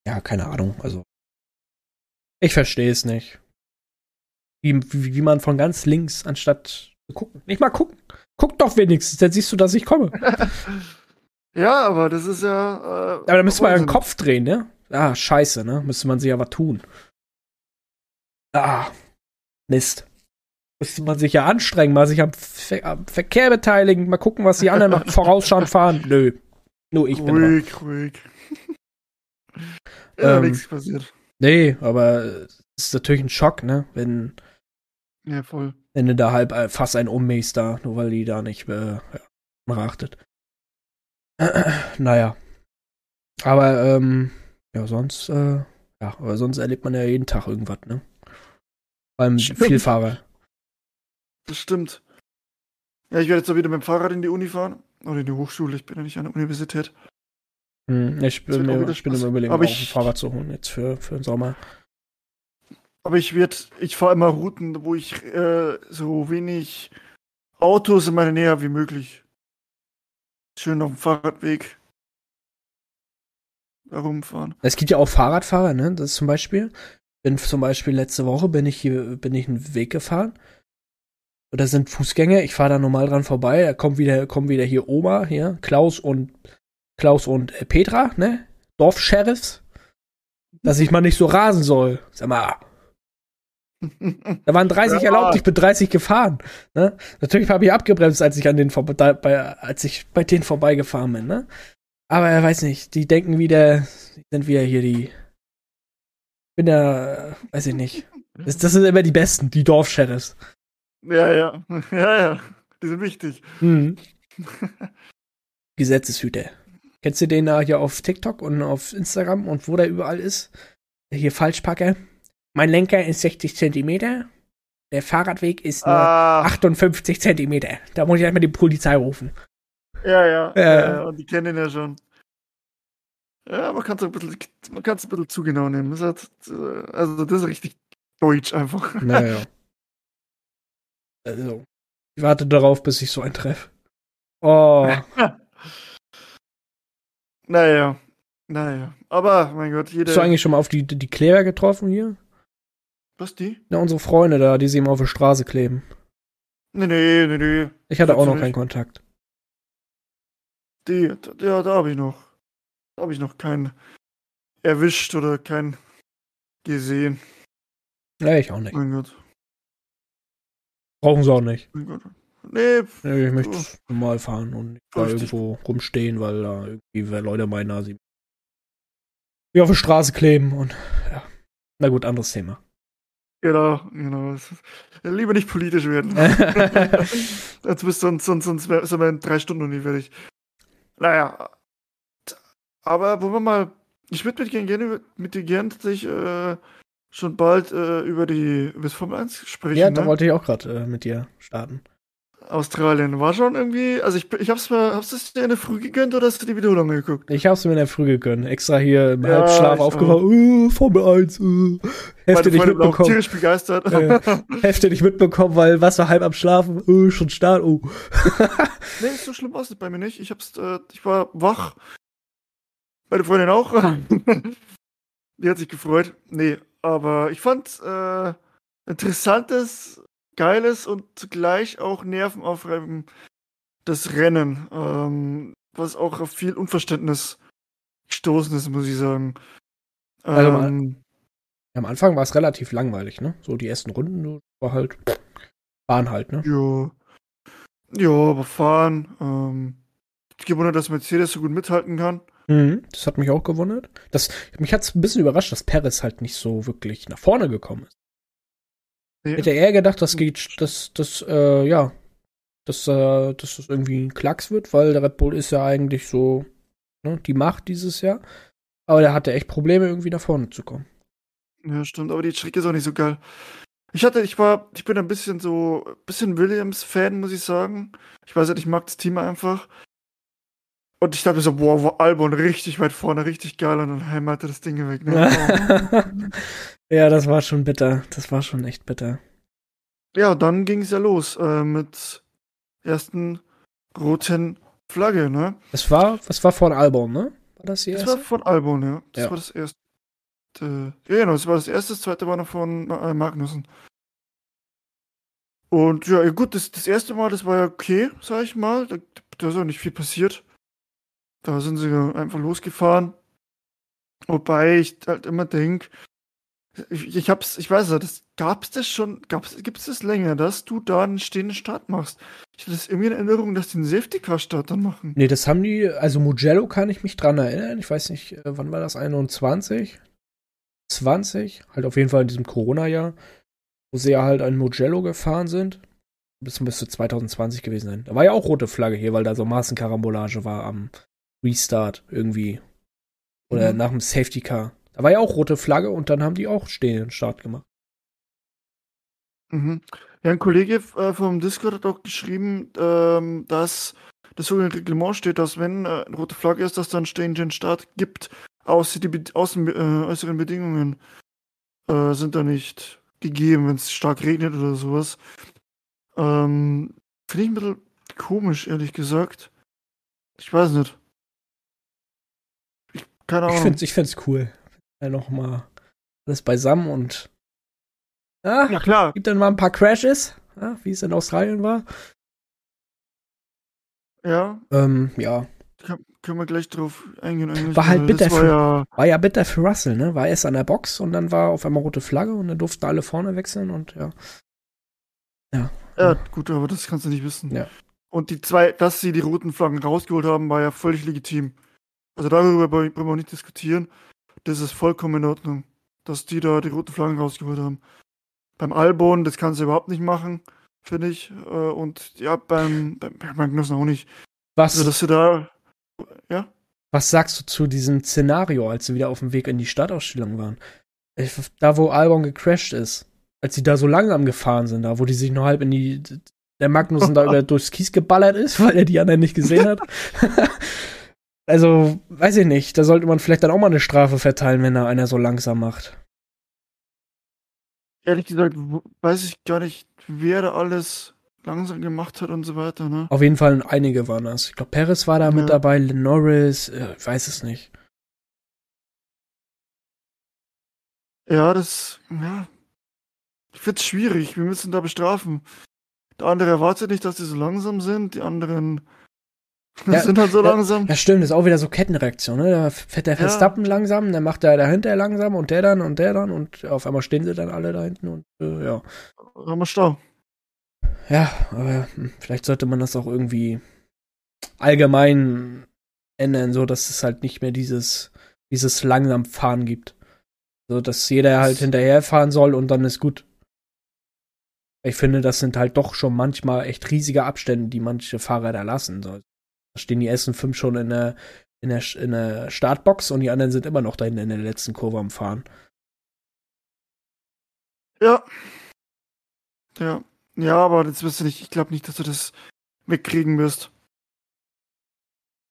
ja, keine Ahnung. Also, ich verstehe es nicht. Wie, wie, wie man von ganz links, anstatt gucken, nicht mal gucken. Guck doch wenigstens, dann siehst du, dass ich komme. ja, aber das ist ja. Äh, aber da müsste man ja den Kopf drehen, ne? Ah, scheiße, ne? Müsste man sich aber tun. Ah, Mist. Müsste man sich ja anstrengen, mal sich am, Ver am Verkehr beteiligen, mal gucken, was die anderen noch vorausschauend fahren. Nö. Nur ich ruhig, bin. Ruhig, ruhig. Ja, ähm, nichts passiert. Nee, aber es ist natürlich ein Schock, ne? Wenn. Ja, voll. Wenn du da halb äh, fast ein ummähst da, nur weil die da nicht äh, ja, achtet. naja. Aber, ähm, ja, sonst, äh, ja, aber sonst erlebt man ja jeden Tag irgendwas, ne? Beim Vielfahrer. Das stimmt. Ja, ich werde jetzt auch wieder mit dem Fahrrad in die Uni fahren. Oder in die Hochschule, ich bin ja nicht an der Universität. Hm, ich bin, mir, ich bin im Überlegen, auch ich, ein Fahrrad zu holen jetzt für, für den Sommer. Aber ich werde, ich fahre immer Routen, wo ich äh, so wenig Autos in meiner Nähe wie möglich. Schön auf dem Fahrradweg herumfahren. Es gibt ja auch Fahrradfahrer, ne? Das ist zum Beispiel, bin zum Beispiel letzte Woche bin ich hier, bin ich einen Weg gefahren. Da sind Fußgänger, ich fahre da normal dran vorbei, da kommt wieder, kommen wieder hier Oma, hier, Klaus und Klaus und äh, Petra, ne? Dorfsheriffs, dass ich mal nicht so rasen soll. Sag mal. Da waren 30 ja. erlaubt, ich bin 30 gefahren. Ne? Natürlich habe ich abgebremst, als ich an den da, bei, als ich bei denen vorbeigefahren bin, ne? Aber er weiß nicht, die denken wieder, sind wieder hier die. Bin da, weiß ich nicht. Das, das sind immer die Besten, die Dorfsheriffs. Ja, ja. Ja, ja. Die sind wichtig. Mhm. Gesetzeshüter. Kennst du den da hier auf TikTok und auf Instagram und wo der überall ist? Hier Falschpacker. Mein Lenker ist 60 Zentimeter. Der Fahrradweg ist nur ah. 58 Zentimeter. Da muss ich erstmal die Polizei rufen. Ja, ja. Äh, ja, und die kennen ihn ja schon. Ja, man kann es ein bisschen, man kann ein bisschen zu genau nehmen. Das hat, äh, also, das ist richtig deutsch einfach. Naja. Also, ich warte darauf, bis ich so einen treffe. Oh. Naja, naja. Aber, mein Gott, jeder. Hast du eigentlich schon mal auf die, die Kleber getroffen hier? Was, die? Ja, unsere Freunde da, die sie immer auf der Straße kleben. Nee, nee, nee, nee. Ich hatte auch noch keinen Kontakt. Die, ja, da habe ich noch. Da habe ich noch keinen erwischt oder keinen gesehen. Ja, ich auch nicht. Mein Gott. Brauchen sie auch nicht. Nee. nee ich möchte oh. normal fahren und nicht da irgendwo rumstehen, weil da irgendwie Leute meinen, sie wie auf der Straße kleben und ja. Na gut, anderes Thema. Genau, genau. Lieber nicht politisch werden. Jetzt bist du sonst, sonst, sonst sind wir in drei Stunden noch nie fertig. Naja. Aber wollen wir mal. Ich würde mit, gerne, mit dir gerne tatsächlich äh, schon bald äh, über die über das Formel 1 sprechen. Ja, da ne? wollte ich auch gerade äh, mit dir starten. Australien war schon irgendwie, also ich, ich hab's mir, hab's du dir in der Früh gegönnt oder hast du die Wiederholung geguckt? Ich hab's mir in der Früh gegönnt, extra hier im ja, Halbschlaf aufgewacht, uh, Formel 1, uh. Hälfte nicht mitbekommen. tierisch begeistert. Äh, Hälfte nicht mitbekommen, weil was war halb am Schlafen, uh, schon Start, uh. nee, so schlimm war es bei mir nicht. Ich hab's, äh, ich war wach. Meine Freundin auch. die hat sich gefreut. Nee, aber ich fand, äh, interessantes geiles und zugleich auch nervenaufreibendes Rennen, ähm, was auch auf viel Unverständnis gestoßen ist, muss ich sagen. Also ähm, am Anfang war es relativ langweilig, ne? So die ersten Runden war halt fahren halt, ne? Ja. Ja, aber fahren. Ähm, ich gewundert, dass Mercedes so gut mithalten kann. Mhm, das hat mich auch gewundert. Das, mich hat es ein bisschen überrascht, dass Perez halt nicht so wirklich nach vorne gekommen ist. Nee. Hätte er gedacht, das geht, dass, dass, äh, ja, dass, äh, dass das irgendwie ein Klacks wird, weil der Red Bull ist ja eigentlich so, ne, die Macht dieses Jahr. Aber der hatte echt Probleme, irgendwie nach vorne zu kommen. Ja, stimmt, aber die Strecke ist auch nicht so geil. Ich hatte, ich war, ich bin ein bisschen so, ein bisschen Williams-Fan, muss ich sagen. Ich weiß nicht, ich mag das Team einfach. Und ich dachte so, boah, war Albon richtig weit vorne, richtig geil und dann hämmerte das Ding weg. Ne? ja, das war schon bitter. Das war schon echt bitter. Ja, dann ging es ja los äh, mit ersten roten Flagge, ne? Das war, was war von Albon, ne? War das hier? Das war von Albon, ja. Das ja. war das erste. Ja, genau, das war das erste, das zweite war noch von äh, Magnussen. Und ja, gut, das, das erste Mal, das war ja okay, sag ich mal. Da, da ist auch nicht viel passiert. Da sind sie einfach losgefahren. Wobei ich halt immer denke, ich, ich hab's, ich weiß ja, das gab's das schon, gab's, gibt's das länger, dass du da einen stehenden Start machst? Ich hatte das irgendwie in Erinnerung, dass die einen Safety Car Start dann machen. Nee, das haben die, also Mugello kann ich mich dran erinnern. Ich weiß nicht, äh, wann war das? 21? 20? Halt auf jeden Fall in diesem Corona-Jahr, wo sie ja halt an Mugello gefahren sind. Das müsste 2020 gewesen sein. Da war ja auch rote Flagge hier, weil da so Maßenkarambolage war am Restart irgendwie. Oder mhm. nach dem Safety Car. Da war ja auch rote Flagge und dann haben die auch stehenden Start gemacht. Mhm. Ja, ein Kollege äh, vom Discord hat auch geschrieben, ähm, dass das so im Reglement steht, dass wenn äh, eine rote Flagge ist, dass dann stehenden Start gibt, außer die Be außen, äh, äußeren Bedingungen äh, sind da nicht gegeben, wenn es stark regnet oder sowas. Ähm, Finde ich ein bisschen komisch, ehrlich gesagt. Ich weiß nicht. Keine Ahnung. Ich finde es ich find's cool. Ja, nochmal alles beisammen und. Ja, ja, klar. Gibt dann mal ein paar Crashes, ja, wie es in Australien war. Ja. Ähm, ja. Kann, können wir gleich drauf eingehen. War halt bitter war für, ja, war ja bitter für Russell, ne? War erst an der Box und dann war auf einmal rote Flagge und dann durften alle vorne wechseln und ja. Ja. Ja, gut, aber das kannst du nicht wissen. Ja. Und die zwei, dass sie die roten Flaggen rausgeholt haben, war ja völlig legitim. Also darüber wollen wir nicht diskutieren. Das ist vollkommen in Ordnung, dass die da die roten Flaggen rausgeholt haben. Beim Albon, das kannst du überhaupt nicht machen, finde ich. Äh, und ja, beim, beim Magnussen auch nicht. Was? Also, dass sie da, ja? Was sagst du zu diesem Szenario, als sie wieder auf dem Weg in die Stadtausstellung waren? Da, wo Albon gecrashed ist, als sie da so langsam gefahren sind, da, wo die sich nur halb in die, der Magnussen da über durchs Kies geballert ist, weil er die anderen nicht gesehen hat. Also, weiß ich nicht. Da sollte man vielleicht dann auch mal eine Strafe verteilen, wenn da einer so langsam macht. Ehrlich gesagt, weiß ich gar nicht, wer da alles langsam gemacht hat und so weiter, ne? Auf jeden Fall einige waren das. Ich glaube, Paris war da ja. mit dabei, Norris, äh, ich weiß es nicht. Ja, das, ja. Ich find's schwierig. Wir müssen da bestrafen. Der andere erwartet nicht, dass die so langsam sind. Die anderen das ja, sind halt so langsam. Ja, stimmt, das ist auch wieder so Kettenreaktion, ne? Da fährt der Verstappen ja. langsam, dann macht der dahinter langsam und der dann und der dann und auf einmal stehen sie dann alle da hinten und äh, ja. Haben wir Stau. ja, aber hm, vielleicht sollte man das auch irgendwie allgemein ändern, so dass es halt nicht mehr dieses, dieses langsam Fahren gibt. So dass jeder halt hinterherfahren soll und dann ist gut. Ich finde, das sind halt doch schon manchmal echt riesige Abstände, die manche Fahrer da lassen. So, stehen die ersten fünf schon in der, in, der, in der Startbox und die anderen sind immer noch da hinten in der letzten Kurve am Fahren. Ja. Ja. Ja, aber das wirst du nicht. Ich glaube nicht, dass du das wegkriegen wirst.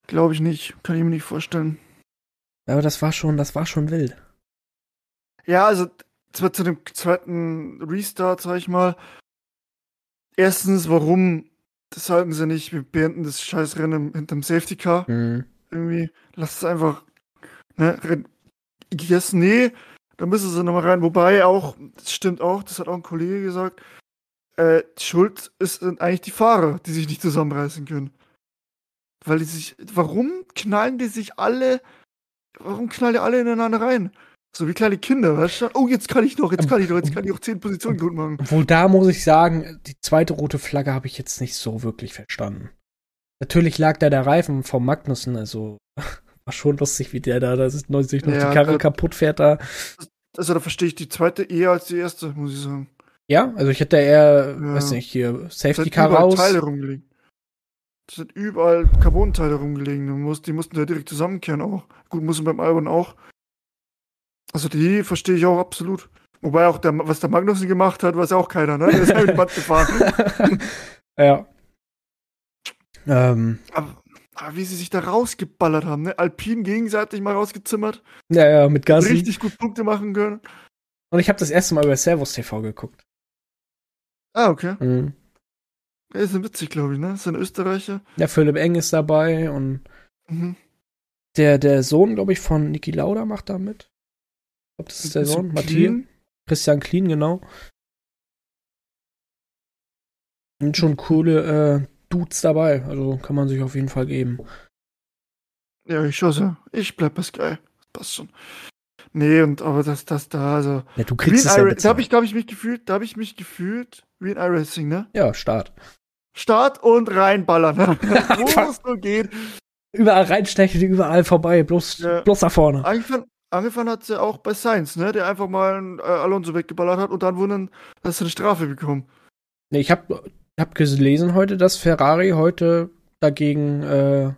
Glaube ich nicht. Kann ich mir nicht vorstellen. Aber das war schon, das war schon wild. Ja, also zwar zu dem zweiten Restart, sag ich mal. Erstens, warum? Das halten sie nicht. Wir beenden das Scheißrennen hinterm Safety Car. Mhm. Irgendwie. Lass es einfach. Ne? Yes, nee. Da müssen sie nochmal rein. Wobei auch, das stimmt auch, das hat auch ein Kollege gesagt. Äh, Schuld ist eigentlich die Fahrer, die sich nicht zusammenreißen können. Weil die sich. Warum knallen die sich alle. Warum knallen die alle ineinander rein? So wie kleine Kinder, weißt du? Oh, jetzt kann ich noch, jetzt kann ich noch, jetzt kann ich auch zehn Positionen gut machen. Obwohl da muss ich sagen, die zweite rote Flagge habe ich jetzt nicht so wirklich verstanden. Natürlich lag da der Reifen vom Magnussen, also war schon lustig, wie der da, da ist 90 noch ja, die Karre da, kaputt fährt da. Also da verstehe ich die zweite eher als die erste, muss ich sagen. Ja, also ich hätte eher, ja. weiß nicht, hier Safety Car raus. Teile rumgelegen. Es sind überall Carbon-Teile rumgelegen. Die mussten da direkt zusammenkehren auch. Gut, mussten beim Albon auch. Also die verstehe ich auch absolut. Wobei auch der, was der Magnussen gemacht hat, weiß auch keiner, ne? Der ist halt mit Band gefahren. ja. Ähm. Aber, aber, wie sie sich da rausgeballert haben, ne? Alpin gegenseitig mal rausgezimmert. Ja, ja, mit Gassi. Richtig gut Punkte machen können. Und ich habe das erste Mal über Servus TV geguckt. Ah, okay. Mhm. Ja, ist witzig, glaube ich, ne? Das sind Österreicher. Ja, Philipp Eng ist dabei und mhm. der, der Sohn, glaube ich, von Niki Lauda macht da mit. Ich glaube, das ist der Sohn. Matthias. Christian Clean, genau. Und schon coole äh, Dudes dabei. Also kann man sich auf jeden Fall geben. Ja, ich schosse. Ich bleib bei Sky. Passt schon. Nee, und aber das, das da, also. Ja, du kriegst es ja Da habe ich, hab ich mich gefühlt, da habe ich mich gefühlt wie ein iRacing, ne? Ja, Start. Start und reinballern. Ne? Wo es nur geht. Überall reinstechen, überall vorbei, bloß, ja. bloß da vorne. Angefangen, angefangen hat sie auch bei Sainz, ne? Der einfach mal äh, Alonso weggeballert hat und dann wundern, dass sie eine Strafe bekommen. Nee, ich habe hab gelesen heute, dass Ferrari heute dagegen äh,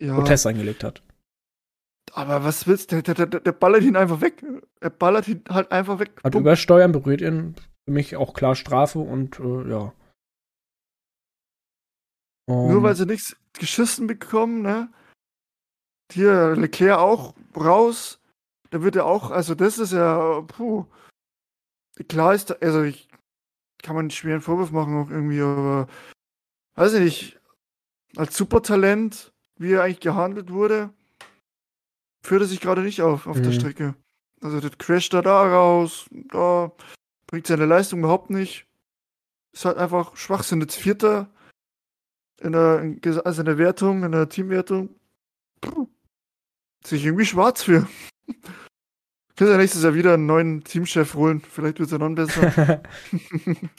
ja. Protest eingelegt hat. Aber was willst du? Der, der, der, der, ballert ihn einfach weg. Er ballert ihn halt einfach weg. Hat Punkt. übersteuern, berührt ihn. Für mich auch klar Strafe und äh, ja. Um, Nur weil sie nichts geschissen bekommen, ne? Hier, Leclerc auch raus da wird er auch, also das ist ja, puh. Klar ist, also ich kann man einen schweren Vorwurf machen auch irgendwie, aber weiß ich nicht, als Supertalent, wie er eigentlich gehandelt wurde, führt er sich gerade nicht auf, auf mhm. der Strecke. Also das crasht er da raus, da bringt seine Leistung überhaupt nicht. Ist halt einfach Schwachsinn. Jetzt Vierter in der, also in der Wertung, in der Teamwertung. Puh. Sich irgendwie schwarz für. Können ja nächstes Jahr wieder einen neuen Teamchef holen. Vielleicht wird es ja noch besser.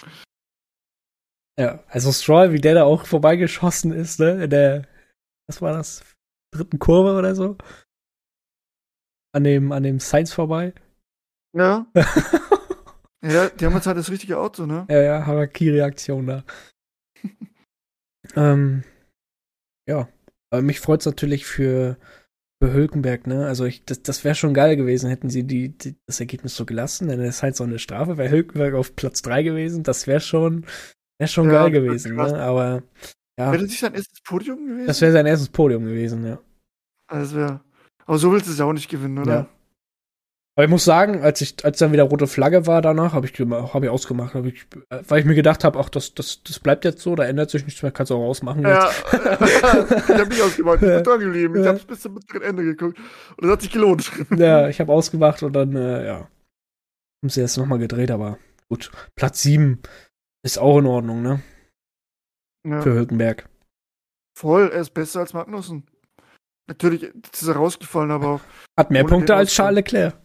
ja, also Stroll, wie der da auch vorbeigeschossen ist, ne? In der, was war das? Dritten Kurve oder so? An dem, an dem Science vorbei. Ja. ja, die haben jetzt halt das richtige Auto, ne? Ja, ja, Haraki-Reaktion da. ähm, ja. Aber mich freut es natürlich für für Hülkenberg, ne? Also ich, das, das wäre schon geil gewesen, hätten sie die, die, das Ergebnis so gelassen, denn es ist halt so eine Strafe, wäre Hülkenberg auf Platz 3 gewesen, das wäre schon, wäre schon ja, geil gewesen, ne? Aber ja. Wäre das nicht sein erstes Podium gewesen? Das wäre sein erstes Podium gewesen, ja. Also wäre. Aber so willst du es ja auch nicht gewinnen, oder? Ja. Aber ich muss sagen, als ich, als dann wieder rote Flagge war danach, habe ich, hab ich ausgemacht, hab ich, weil ich mir gedacht habe, ach, das, das, das bleibt jetzt so, da ändert sich nichts mehr, kannst du auch ausmachen. Ja, ich habe nicht ausgemacht, ich bin dran geblieben, ich habe bis zum mittleren Ende geguckt und das hat sich gelohnt. Ja, ich habe ausgemacht und dann, äh, ja, haben sie jetzt nochmal gedreht, aber gut, Platz 7 ist auch in Ordnung, ne? Ja. Für Hülkenberg. Voll, er ist besser als Magnussen. Natürlich ist er rausgefallen, aber auch. Hat mehr Punkte als Charles Leclerc.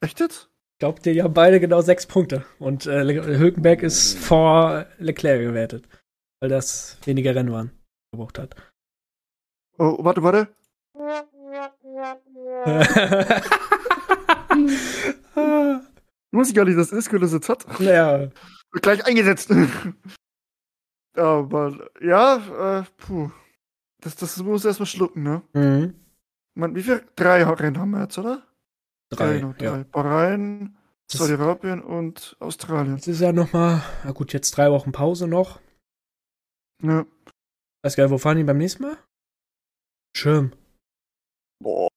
Echt jetzt? glaube, die haben beide genau sechs Punkte. Und äh, Hülkenberg ist vor Leclerc gewertet, weil das weniger Rennen waren, gebraucht hat. Oh, warte, warte. ich weiß gar nicht, dass das jetzt hat. Ja. Wird gleich eingesetzt. Aber ja, äh, puh. Das, das muss erstmal schlucken, ne? Mhm. Man, wie viele? Drei Rennen haben wir jetzt, oder? Drei, noch, ja. Bahrain, Das- Saudi-Arabien und Australien. Jetzt ist ja noch mal, na gut, jetzt drei Wochen Pause noch. Ja. Weiß gar nicht, wo fahren die beim nächsten Mal? Schirm. Boah.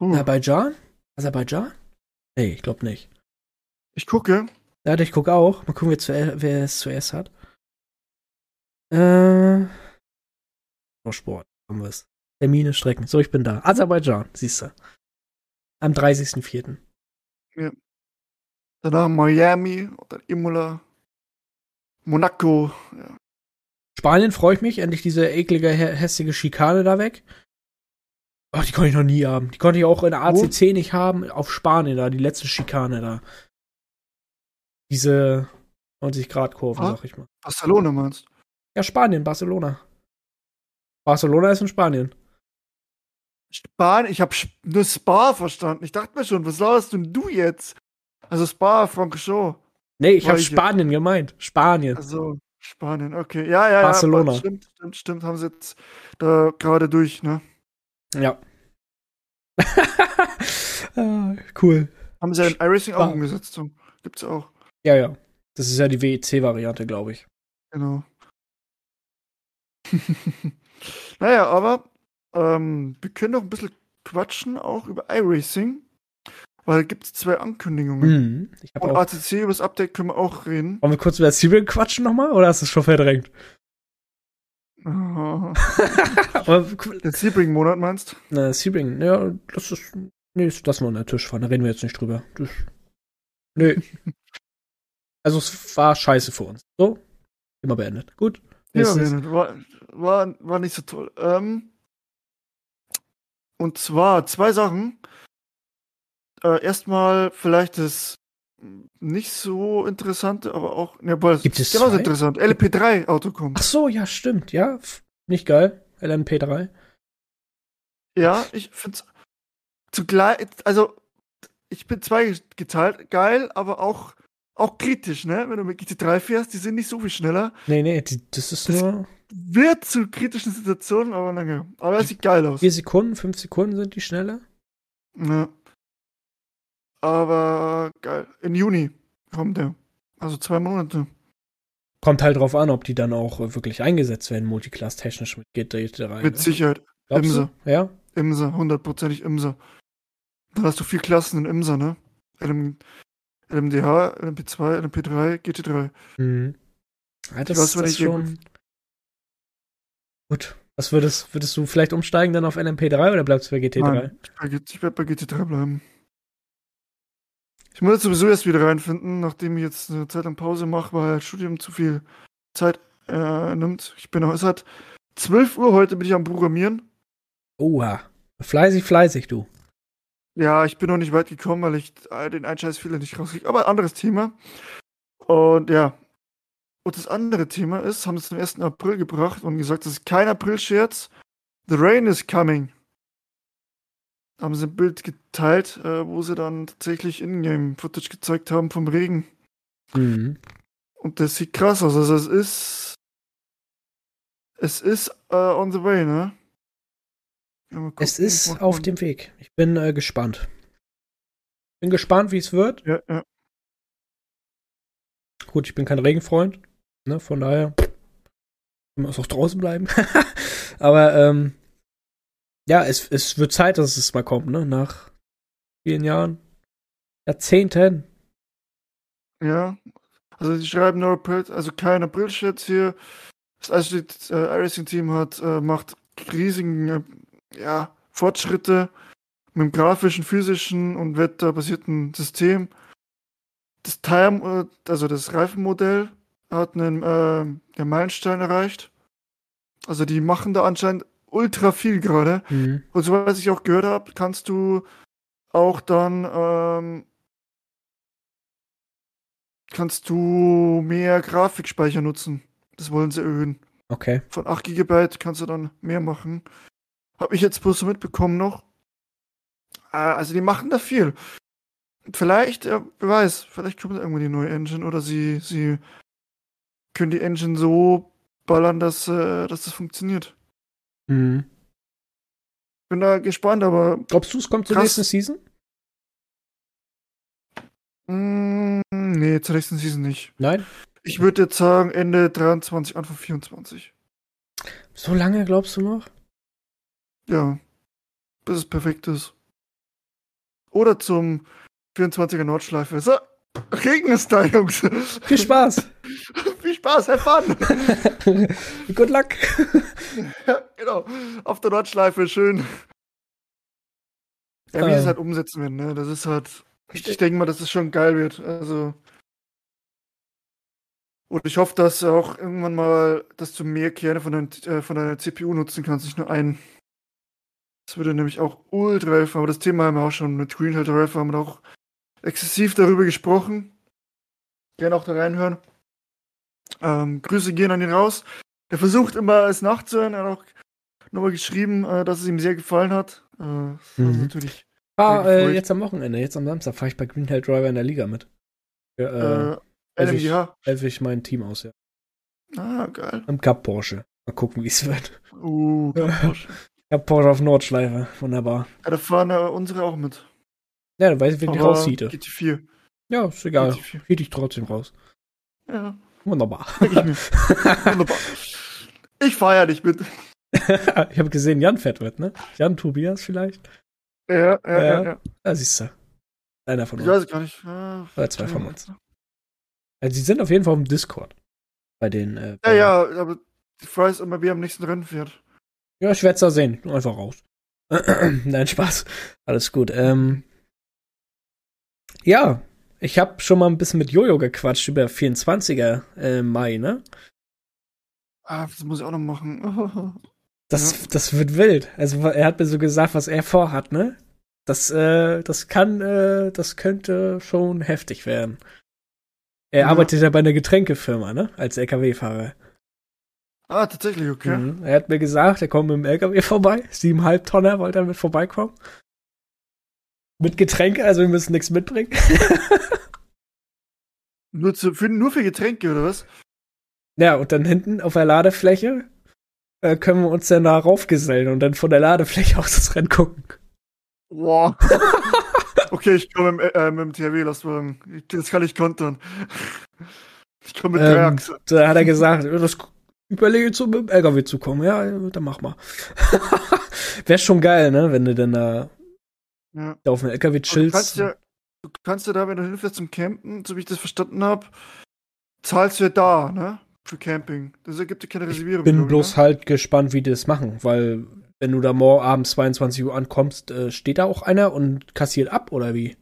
Uh, Aserbaidschan? Aserbaidschan? Nee, ich glaube nicht. ich gucke. Ja, ich gucke auch. Mal gucken, wer, zu, wer es zuerst hat. Äh. Oh, Sport. Haben wir es. Termine, Strecken. So, ich bin da. Aserbaidschan, siehst du. Am 30.04. Danach Miami, dann Imola, Monaco. Ja. Spanien freue ich mich. Endlich diese eklige, hä- hässliche Schikane da weg. Ach, die konnte ich noch nie haben. Die konnte ich auch in der ACC nicht haben. Auf Spanien da, die letzte Schikane da. Diese 90-Grad-Kurve, Ah. sag ich mal. Barcelona meinst Ja, Spanien, Barcelona. Barcelona ist in Spanien. Spanien, ich habe nur Spa verstanden. Ich dachte mir schon, was laberst denn du jetzt? Also Spa, Francorchamps. Nee, ich habe? Spanien gemeint. Spanien. Also Spanien, okay. Ja, ja, Barcelona. ja. Stimmt, stimmt, stimmt. Haben sie jetzt da gerade durch, ne? Ja. ah, cool. Haben sie ja in iRacing auch umgesetzt. Gibt's auch. Ja, ja. Das ist ja die WEC-Variante, glaube ich. Genau. naja, aber ähm, wir können noch ein bisschen quatschen, auch über iRacing. Weil gibt es zwei Ankündigungen. Mhm. Und auch. ACC über das Update können wir auch reden. Wollen wir kurz über Serial quatschen nochmal? Oder hast du es schon verdrängt? Aber Den Sebring-Monat meinst äh, Sebring, ja, das ist. Nee, das lassen wir unter den Tisch fahren. Da reden wir jetzt nicht drüber. Das, nee. also, es war scheiße für uns. So. Immer beendet. Gut. Ja, war, war, war nicht so toll. Ähm, und zwar zwei Sachen. Äh, erstmal vielleicht das nicht so interessante, aber auch. Ne, boah, Gibt es genauso zwei? interessant. LP3 Auto kommt. Ach so, ja, stimmt. Ja, nicht geil. LMP3. Ja, ich find's zugleich, also ich bin zweigeteilt, geil, aber auch, auch kritisch, ne? Wenn du mit GT3 fährst, die sind nicht so viel schneller. Nee, nee, die, das ist Das- nur Wird zu kritischen Situationen, aber lange. Aber es sieht geil aus. vier Sekunden, fünf Sekunden sind die schneller. Ja. Aber geil. In Juni kommt der. Also zwei Monate. Kommt halt drauf an, ob die dann auch äh, wirklich eingesetzt werden, multiclass-technisch mit GT3. Mit ne? Sicherheit. Glaubst Imse. du? Ja? Imse, hundertprozentig Imse. Dann hast du vier Klassen in Imse, ne? LM, LMDH, LMP2, LMP3, GT3. Mhm. Ja, das, weiß, wenn das ich schon. Gut. Was würdest, würdest du vielleicht umsteigen dann auf LMP3 oder bleibst du bei GT3? Nein, ich, werde bei GT3 bleiben. Ich muss jetzt sowieso erst wieder reinfinden, nachdem ich jetzt eine Zeit lang Pause mache, weil das Studium zu viel Zeit äh, nimmt. Ich bin noch, es hat 12 Uhr heute bin ich am Programmieren. Oha. Fleißig, fleißig, du. Ja, ich bin noch nicht weit gekommen, weil ich äh, den Einscheißfehler nicht rauskriege. Aber anderes Thema. Und ja. Und das andere Thema ist, haben es zum 1. April gebracht und gesagt, das ist kein April-Scherz. The rain is coming. Haben sie ein Bild geteilt, äh, wo sie dann tatsächlich Ingame-Footage gezeigt haben vom Regen. Mhm. Und das sieht krass aus. Also es ist. Es ist äh, on the way, ne? Ja, Es ist auf dem Weg. Ich bin äh, gespannt. Bin gespannt, wie es wird. Ja, ja. Gut, ich bin kein Regenfreund. Ne, von daher muss auch draußen bleiben. Aber ähm, ja, es, es wird Zeit, dass es mal kommt, ne? Nach vielen Jahren. Jahrzehnten. Ja, also die schreiben April, also kein April-Shit hier. Das iRacing äh, hat, äh, macht riesigen äh, ja, Fortschritte mit dem grafischen, physischen und wetterbasierten System. Das Tire, äh, also das Reifenmodell hat einen äh, ja, Meilenstein erreicht. Also die machen da anscheinend ultra viel gerade. Mhm. Und so was ich auch gehört habe, kannst du auch dann ähm, kannst du mehr Grafikspeicher nutzen. Das wollen sie erhöhen. Okay. Von 8 GB kannst du dann mehr machen. Habe ich jetzt bloß so mitbekommen noch. Ah, also die machen da viel. Vielleicht, ja, wer weiß, vielleicht kommt irgendwann die neue Engine oder sie, sie können die Engine so ballern, dass, äh, dass das funktioniert. Mhm. Bin da gespannt, aber. Glaubst du, es kommt zur Krass. nächsten Season? Mm, nee, zur nächsten Season nicht. Nein? Ich würde jetzt sagen Ende 23, Anfang 24. So lange glaubst du noch? Ja. Bis es perfekt ist. Oder zum 24er Nordschleife. So, Regen ist da, Jungs. Viel Spaß! Viel Spaß, have fun. Good luck! ja, genau. Auf der Nordschleife, schön. Ja, wie sie es Ähm. halt umsetzen werden, ne? Das ist halt. Ich, ich denke mal, dass es schon geil wird. Also. Und ich hoffe, dass auch irgendwann mal, dass du mehr Kerne von, dein, äh, von deiner CPU nutzen kannst, nicht nur einen. Das würde nämlich auch ultra helfen, aber das Thema haben wir auch schon mit Green Hill haben wir auch exzessiv darüber gesprochen. Gerne auch da reinhören. Ähm, Grüße gehen an ihn raus. Er versucht immer es nachzuhören. Er hat auch nochmal geschrieben, äh, dass es ihm sehr gefallen hat. Äh, Mhm. natürlich. Sehr äh, jetzt am Wochenende, jetzt am Samstag, fahre ich bei Green Hell Driver in der Liga mit. Ja, äh, Äh, also ich- helfe ich mein Team aus, ja. Ah, geil. Am Cup Porsche. Mal gucken, wie es wird. Uh, Ja. Porsche. Cup Porsche auf Nordschleife. Wunderbar. Ja, da fahren unsere auch mit. Ja, dann weiß ich, wen ich Aber raushiete. GT4. Ja, ist egal. GT4. Hielt ich trotzdem raus. Ja, Wunderbar. ich. Wunderbar. Ich feier dich mit. ich habe gesehen, Jan fährt mit, ne? Jan Tobias vielleicht? Ja, ja, ja. Ja. ja. Da siehst du. Einer von Ich uns. weiß gar nicht. Ja, Oder zwei von uns. Also, sie sind auf jeden Fall im Discord. Bei den. Äh, Ja, bei- ja, aber die Frage ist immer, wer am nächsten Rennen fährt. Ja, ich werde es da sehen. Einfach raus. Nein, Spaß. Alles gut. Ähm, ja, ich habe schon mal ein bisschen mit Jojo gequatscht über 24er äh, Mai, ne? Ah, das muss ich auch noch machen. Das, das wird wild. Also er hat mir so gesagt, was er vorhat, ne? Das, äh, das kann, äh, das könnte schon heftig werden. Er Ja. arbeitet ja bei einer Getränkefirma, ne? Als LKW-Fahrer. Ah, tatsächlich, okay. Mhm. Er hat mir gesagt, er kommt mit dem LKW vorbei. Siebeneinhalb Tonner wollte er mit vorbeikommen. Mit Getränke, also wir müssen nichts mitbringen. Nur, zu, für, nur für Getränke, oder was? ja, und dann hinten auf der Ladefläche äh, können wir uns dann da raufgesellen und dann von der Ladefläche aus das Rennen gucken. Wow. okay, ich komme mit, äh, mit dem THW-Lastwagen. Ich- Das kann ich kontern. Ich komme mit Ähm, Achsen. Da hat er gesagt, das überlege zu mit dem LKW zu kommen. Ja, dann mach mal. Wäre schon geil, ne, wenn du dann da, Ja. da auf dem LKW Aber Du chillst. kannst, ja, du kannst ja da, wenn du hinfährst zum Campen, so wie ich das verstanden habe, zahlst du ja da, ne? Für Camping. Das ergibt dir keine Reservierung. bin ich, bloß ne? halt gespannt, wie die das machen, weil wenn du da morgen abends 22 Uhr ankommst, äh, steht da auch einer und kassiert ab oder wie?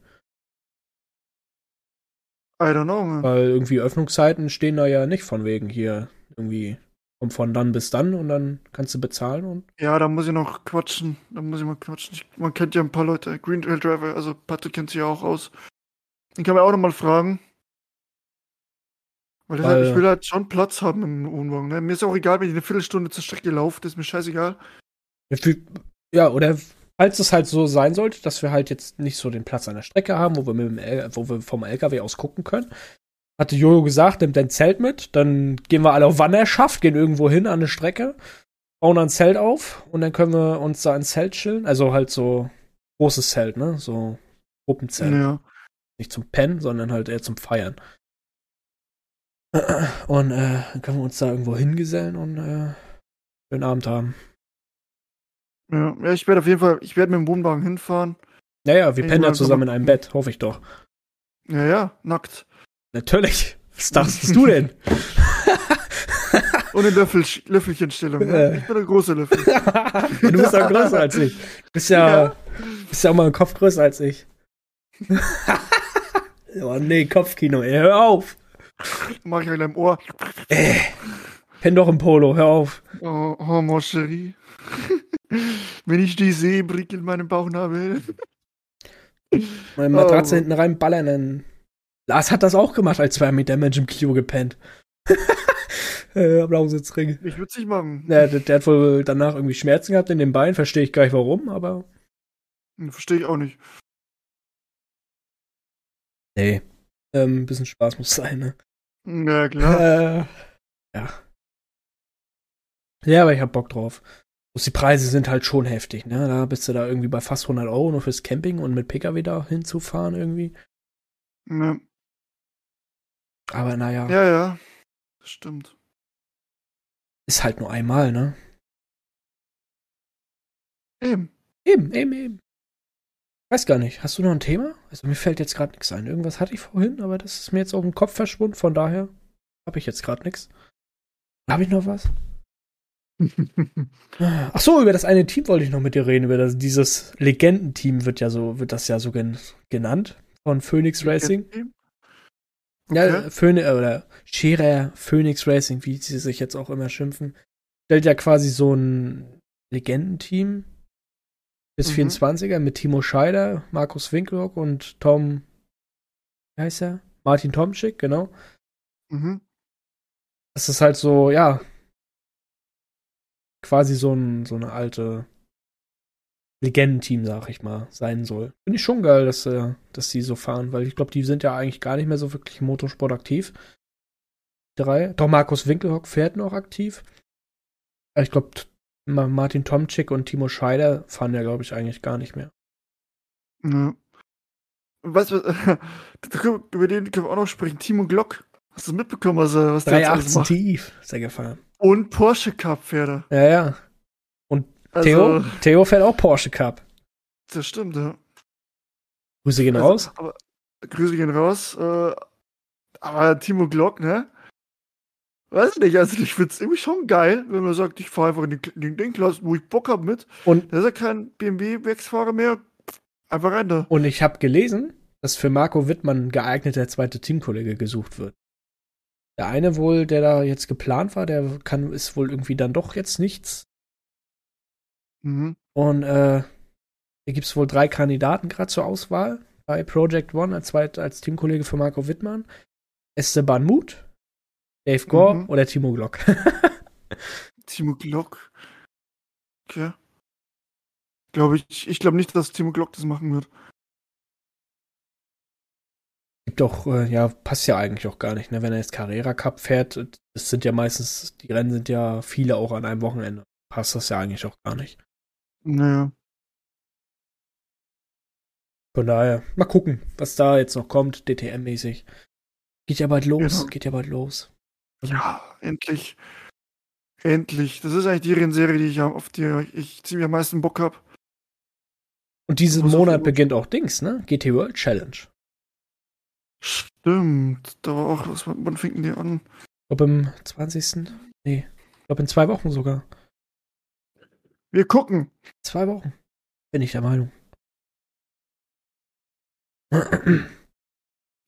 I don't know, man. Weil irgendwie Öffnungszeiten stehen da ja nicht von wegen hier irgendwie kommt von dann bis dann und dann kannst du bezahlen und Ja, da muss ich noch quatschen. Da muss ich mal quatschen. Ich, man kennt ja ein paar Leute. Green Trail Driver, also Patrick kennt sich ja auch aus. Den kann man auch noch mal fragen. Weil, Weil- halt, ich will halt schon Platz haben im Wohnwagen. Ne? Mir ist auch egal, wenn ich eine Viertelstunde zur Strecke laufe, das ist mir scheißegal. Ja, für- Ja, oder falls es halt so sein sollte, dass wir halt jetzt nicht so den Platz an der Strecke haben, wo wir, mit dem L wo wir vom LKW aus gucken können, hatte Jojo gesagt, nimmt dein Zelt mit, dann gehen wir alle auf Wanderschaft, gehen irgendwo hin an eine Strecke, bauen ein Zelt auf und dann können wir uns da ins Zelt chillen. Also halt so großes Zelt, ne? So Gruppenzelt. Ja. Nicht zum Pennen, sondern halt eher zum Feiern. Und äh, dann können wir uns da irgendwo hingesellen und äh, schönen Abend haben. Ja, ja ich werde auf jeden Fall, ich werde mit dem Wohnwagen hinfahren. Naja, wir Ich pennen ja zusammen in einem Bett, hoffe ich doch. Ja, ja, nackt. Natürlich. Was dachtest du denn? In Löffel, Löffelchenstellung. Ne? Ich bin ein großer Löffel. du bist ja größer als ich. Du bist ja, Ja. bist ja auch mal ein Kopf größer als ich. oh nee, Kopfkino, ey, hör auf. Mach ich in deinem Ohr. Äh, penn doch im Polo, hör auf. Oh, oh mon chéri. Wenn ich die sehe, prickelt meinen Bauchnabel. Meine Matratze Oh. hinten rein ballern, dann Lars hat das auch gemacht, als zwei mit Damage im Klo gepennt. äh, am Lausitzring. Ich würde es nicht machen. Ja, der, der, hat wohl danach irgendwie Schmerzen gehabt in den Beinen, verstehe ich gar nicht warum, aber. Hm, verstehe ich auch nicht. Nee. Ähm, ein bisschen Spaß muss sein, ne? Ja, klar. Äh, ja. Ja, aber ich hab Bock drauf. Bloß die Preise sind halt schon heftig, ne? Da bist du da irgendwie bei fast 100 Euro nur fürs Camping und mit Pkw da hinzufahren irgendwie. Ja. Aber naja. Ja, ja. Stimmt. Ist halt nur einmal, ne? Eben. Eben, eben, eben. Weiß gar nicht. Hast du noch ein Thema? Also mir fällt jetzt gerade nichts ein. Irgendwas hatte ich vorhin, aber das ist mir jetzt auf dem Kopf verschwunden. Von daher habe ich jetzt gerade nichts. Habe ich noch was? Ach so, über das eine Team wollte ich noch mit dir reden. Über das, dieses Legendenteam wird ja so, wird das ja so gen genannt von Phoenix Racing. Ja, okay. Phoenix, oder Scherer Phoenix Racing, wie sie sich jetzt auch immer schimpfen, stellt ja quasi so ein Legendenteam bis mhm. 24er mit Timo Scheider, Markus Winkelhock und Tom, wie heißt er? Martin Tomczyk, genau. Mhm. Das ist halt so, ja, quasi so, ein, so eine alte Legendenteam, sag ich mal, sein soll. Finde ich schon geil, dass, äh, dass die so fahren, weil ich glaube, die sind ja eigentlich gar nicht mehr so wirklich im Motorsport aktiv. Drei. Doch Markus Winkelhock fährt noch aktiv. Ich glaube, Martin Tomczyk und Timo Scheider fahren ja, glaube ich, eigentlich gar nicht mehr. Ja. Weißt du, über den können wir auch noch sprechen. Timo Glock. Hast du mitbekommen, was, was der jetzt alles macht? tief ist er gefahren. Und Porsche Cup Pferde. Ja, ja. Also, Theo, Theo fährt auch Porsche Cup. Das stimmt, ja. Grüße gehen also, raus. Aber, Grüße gehen raus. Äh, aber Timo Glock, ne? Weiß nicht, also ich find's irgendwie schon geil, wenn man sagt, ich fahre einfach in den, den, den Klasse, wo ich Bock hab mit. Und da ist ja kein BMW-Werksfahrer mehr. Einfach rein da. Und ich habe gelesen, dass für Marco Wittmann ein geeigneter zweiter Teamkollege gesucht wird. Der eine wohl, der da jetzt geplant war, der kann, ist wohl irgendwie dann doch jetzt nichts. Mhm. Und äh, hier gibt es wohl drei Kandidaten gerade zur Auswahl bei Project One als, zweit, als Teamkollege für Marco Wittmann. Esteban Muth, Dave Gore mhm. oder Timo Glock. Timo Glock. Okay. Glaube ich, ich glaube nicht, dass Timo Glock das machen wird gibt auch, äh, ja, passt ja eigentlich auch gar nicht, ne? Wenn er jetzt Carrera Cup fährt, das sind ja meistens, die Rennen sind ja viele auch an einem Wochenende. Passt das ja eigentlich auch gar nicht. Naja. Von daher, mal gucken, was da jetzt noch kommt, DTM-mäßig. Geht ja bald los, genau. geht ja bald los. Ja, endlich. Endlich. Das ist eigentlich die Rennserie, die ich auf die ich ziemlich am meisten Bock habe. Und diesen Monat beginnt auch Dings, ne? GT World Challenge. Stimmt, da war auch was. Wann fingen die an? Glaube im 20. Nee, ich glaube in zwei Wochen sogar. Wir gucken. Zwei Wochen. Bin ich der Meinung.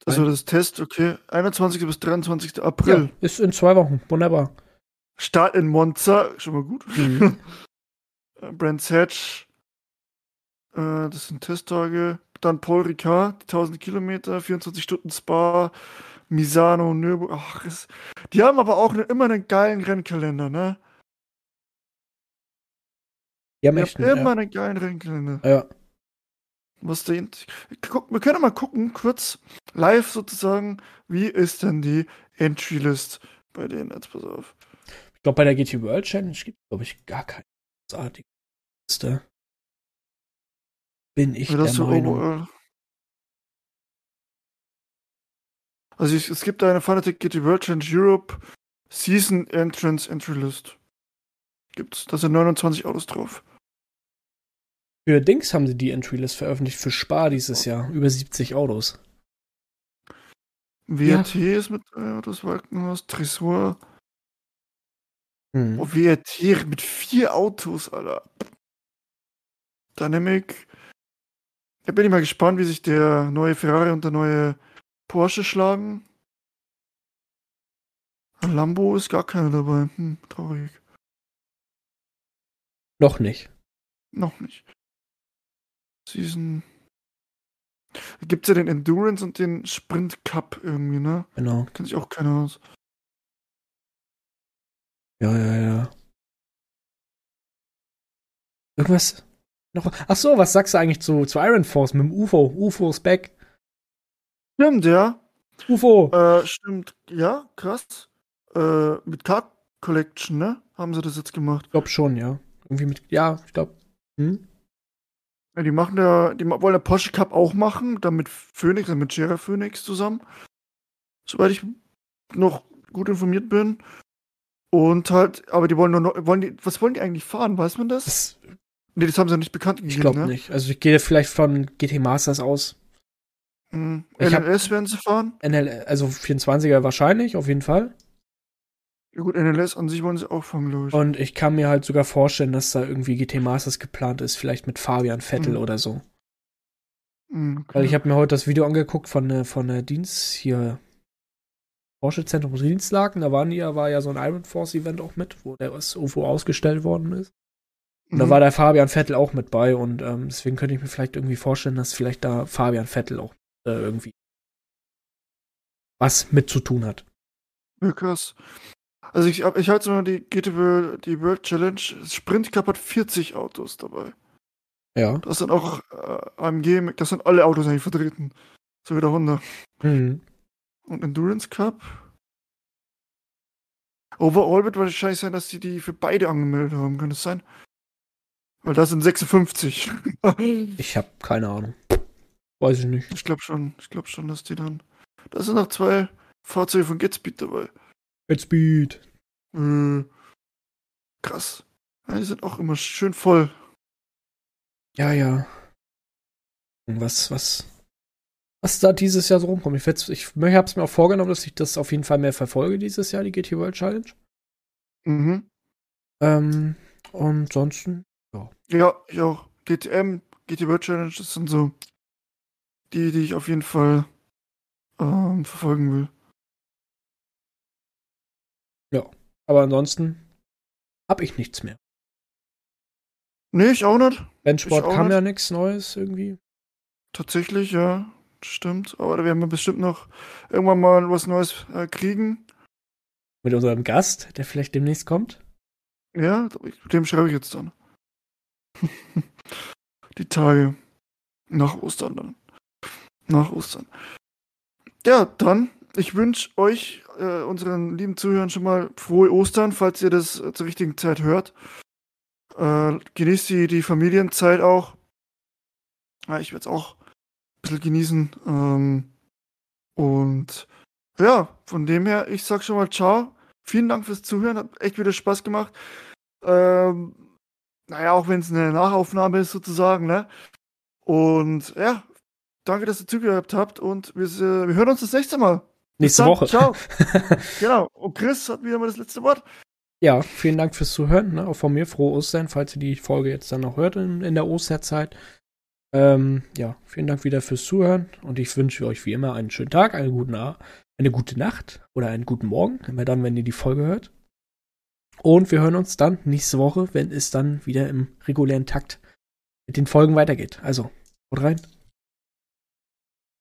Also das Test, okay. 21. bis 23. April. Ja, ist in zwei Wochen. Wunderbar. Start in Monza. Schon mal gut. Mhm. Brands Hatch. Äh, das sind Testtage dann Paul Ricard, 1000 Kilometer, 24 Stunden Spa, Misano, Nürburgring. Ach, ist, die haben aber auch ne, immer einen geilen Rennkalender, ne? Die haben, echt, immer ja. einen geilen Rennkalender. Ja. Was den, guck, wir können mal gucken, kurz live sozusagen, wie ist denn die Entry-List bei denen? Jetzt pass auf. Ich glaube, bei der GT World Challenge gibt es, glaube ich, gar keine großartige Liste. Bin ich der so Meinung. Overall. Also ich, es gibt eine Fanatec GT World Challenge Europe Season Entrance Entry List. Gibt's. Da sind 29 Autos drauf. Für Dings haben sie die Entry List veröffentlicht, für Spar dieses Jahr. Über 70 Autos. WRT ja. ist mit äh, das Wolkenhaus, Tresor. Hm. Oh, WRT mit vier Autos, Alter. Dynamic, da bin ich mal gespannt, wie sich der neue Ferrari und der neue Porsche schlagen. Lambo ist gar keiner dabei. Hm, traurig. Noch nicht. Noch nicht. Season. Gibt es ja den Endurance und den Sprint Cup irgendwie, ne? Genau. Kennt sich auch keiner aus. Ja, ja, ja. Irgendwas noch. Ach so, was sagst du eigentlich zu, zu Iron Force mit dem UFO? UFO ist back. Stimmt, ja. UFO. Äh, stimmt, ja, krass. Äh, mit Card Collection, ne? Haben sie das jetzt gemacht? Ich glaube schon, ja. Irgendwie mit, ja, ich glaube. Hm? Ja, die machen da, die wollen der Porsche Cup auch machen, dann mit Phoenix, dann mit Jera Phoenix zusammen. Soweit ich noch gut informiert bin. Und halt, aber die wollen nur noch, wollen die, was wollen die eigentlich fahren? Weiß man das? das nee, das haben sie nicht bekannt gegeben. Ich glaube ne? nicht. Also ich gehe vielleicht von GT Masters aus. Mhm. NLS werden sie fahren? NL, also 24er wahrscheinlich, auf jeden Fall. Ja gut, NLS an sich wollen sie auch fahren, glaube ich. Und ich kann mir halt sogar vorstellen, dass da irgendwie GT Masters geplant ist, vielleicht mit Fabian Vettel mhm. oder so. Mhm, okay. Weil ich habe mir heute das Video angeguckt von, der, von der Dienst hier Porsche Zentrum Dienstlagen, da waren die, war ja so ein Iron Force Event auch mit, wo der was UFO ausgestellt worden ist. Und mhm. da war der Fabian Vettel auch mit bei und ähm, deswegen könnte ich mir vielleicht irgendwie vorstellen, dass vielleicht da Fabian Vettel auch äh, irgendwie was mit zu tun hat. Ja, krass. Also ich, ich hatte nur die GTW, die World Challenge. Sprint Cup hat 40 Autos dabei. Ja. Das sind auch äh, AMG, das sind alle Autos eigentlich vertreten. So wie der Honda. Mhm. Und Endurance Cup. Overall wird wahrscheinlich sein, dass sie die für beide angemeldet haben. Kann das sein? Weil das sind 56. ich habe keine Ahnung. Weiß ich nicht. Ich glaube schon. Ich glaube schon, dass die dann. Da sind noch zwei Fahrzeuge von GetSpeed dabei. GetSpeed. Äh, krass. Ja, die sind auch immer schön voll. Ja, ja. Was, was, was da dieses Jahr so rumkommt. Ich, ich habe es mir auch vorgenommen, dass ich das auf jeden Fall mehr verfolge dieses Jahr, die GT World Challenge. Mhm. Ähm, und ansonsten, ja. Ja, ich auch. GTM, GT World Challenge, das sind so die, die ich auf jeden Fall ähm, verfolgen will. Aber ansonsten habe ich nichts mehr. Nee, ich auch nicht. Benchsport kam nicht. ja nichts Neues irgendwie. Tatsächlich, ja. Stimmt. Aber da werden wir bestimmt noch irgendwann mal was Neues äh, kriegen. Mit unserem Gast, der vielleicht demnächst kommt? Ja, dem schreibe ich jetzt dann. Die Tage. Nach Ostern dann. Nach Ostern. Ja, dann, ich wünsche euch, äh, unseren lieben Zuhörern, schon mal frohe Ostern, falls ihr das äh, zur richtigen Zeit hört. Äh, genießt die, die Familienzeit auch. Ja, ich werde es auch ein bisschen genießen. Ähm, und ja, von dem her, ich sag schon mal ciao. Vielen Dank fürs Zuhören, hat echt wieder Spaß gemacht. Ähm, naja, auch wenn es eine Nachaufnahme ist sozusagen, ne? Und ja, danke, dass ihr zugehört habt und wir, äh, wir hören uns das nächste Mal. Nächste dann, Woche. Ciao. genau. Und Chris hat wieder mal das letzte Wort. Ja, vielen Dank fürs Zuhören. Ne? Auch von mir frohe Ostern, falls ihr die Folge jetzt dann noch hört in, in der Osterzeit. Ähm, ja, vielen Dank wieder fürs Zuhören und ich wünsche euch wie immer einen schönen Tag, eine gute, eine gute Nacht oder einen guten Morgen, immer dann, wenn ihr die Folge hört. Und wir hören uns dann nächste Woche, wenn es dann wieder im regulären Takt mit den Folgen weitergeht. Also, haut rein.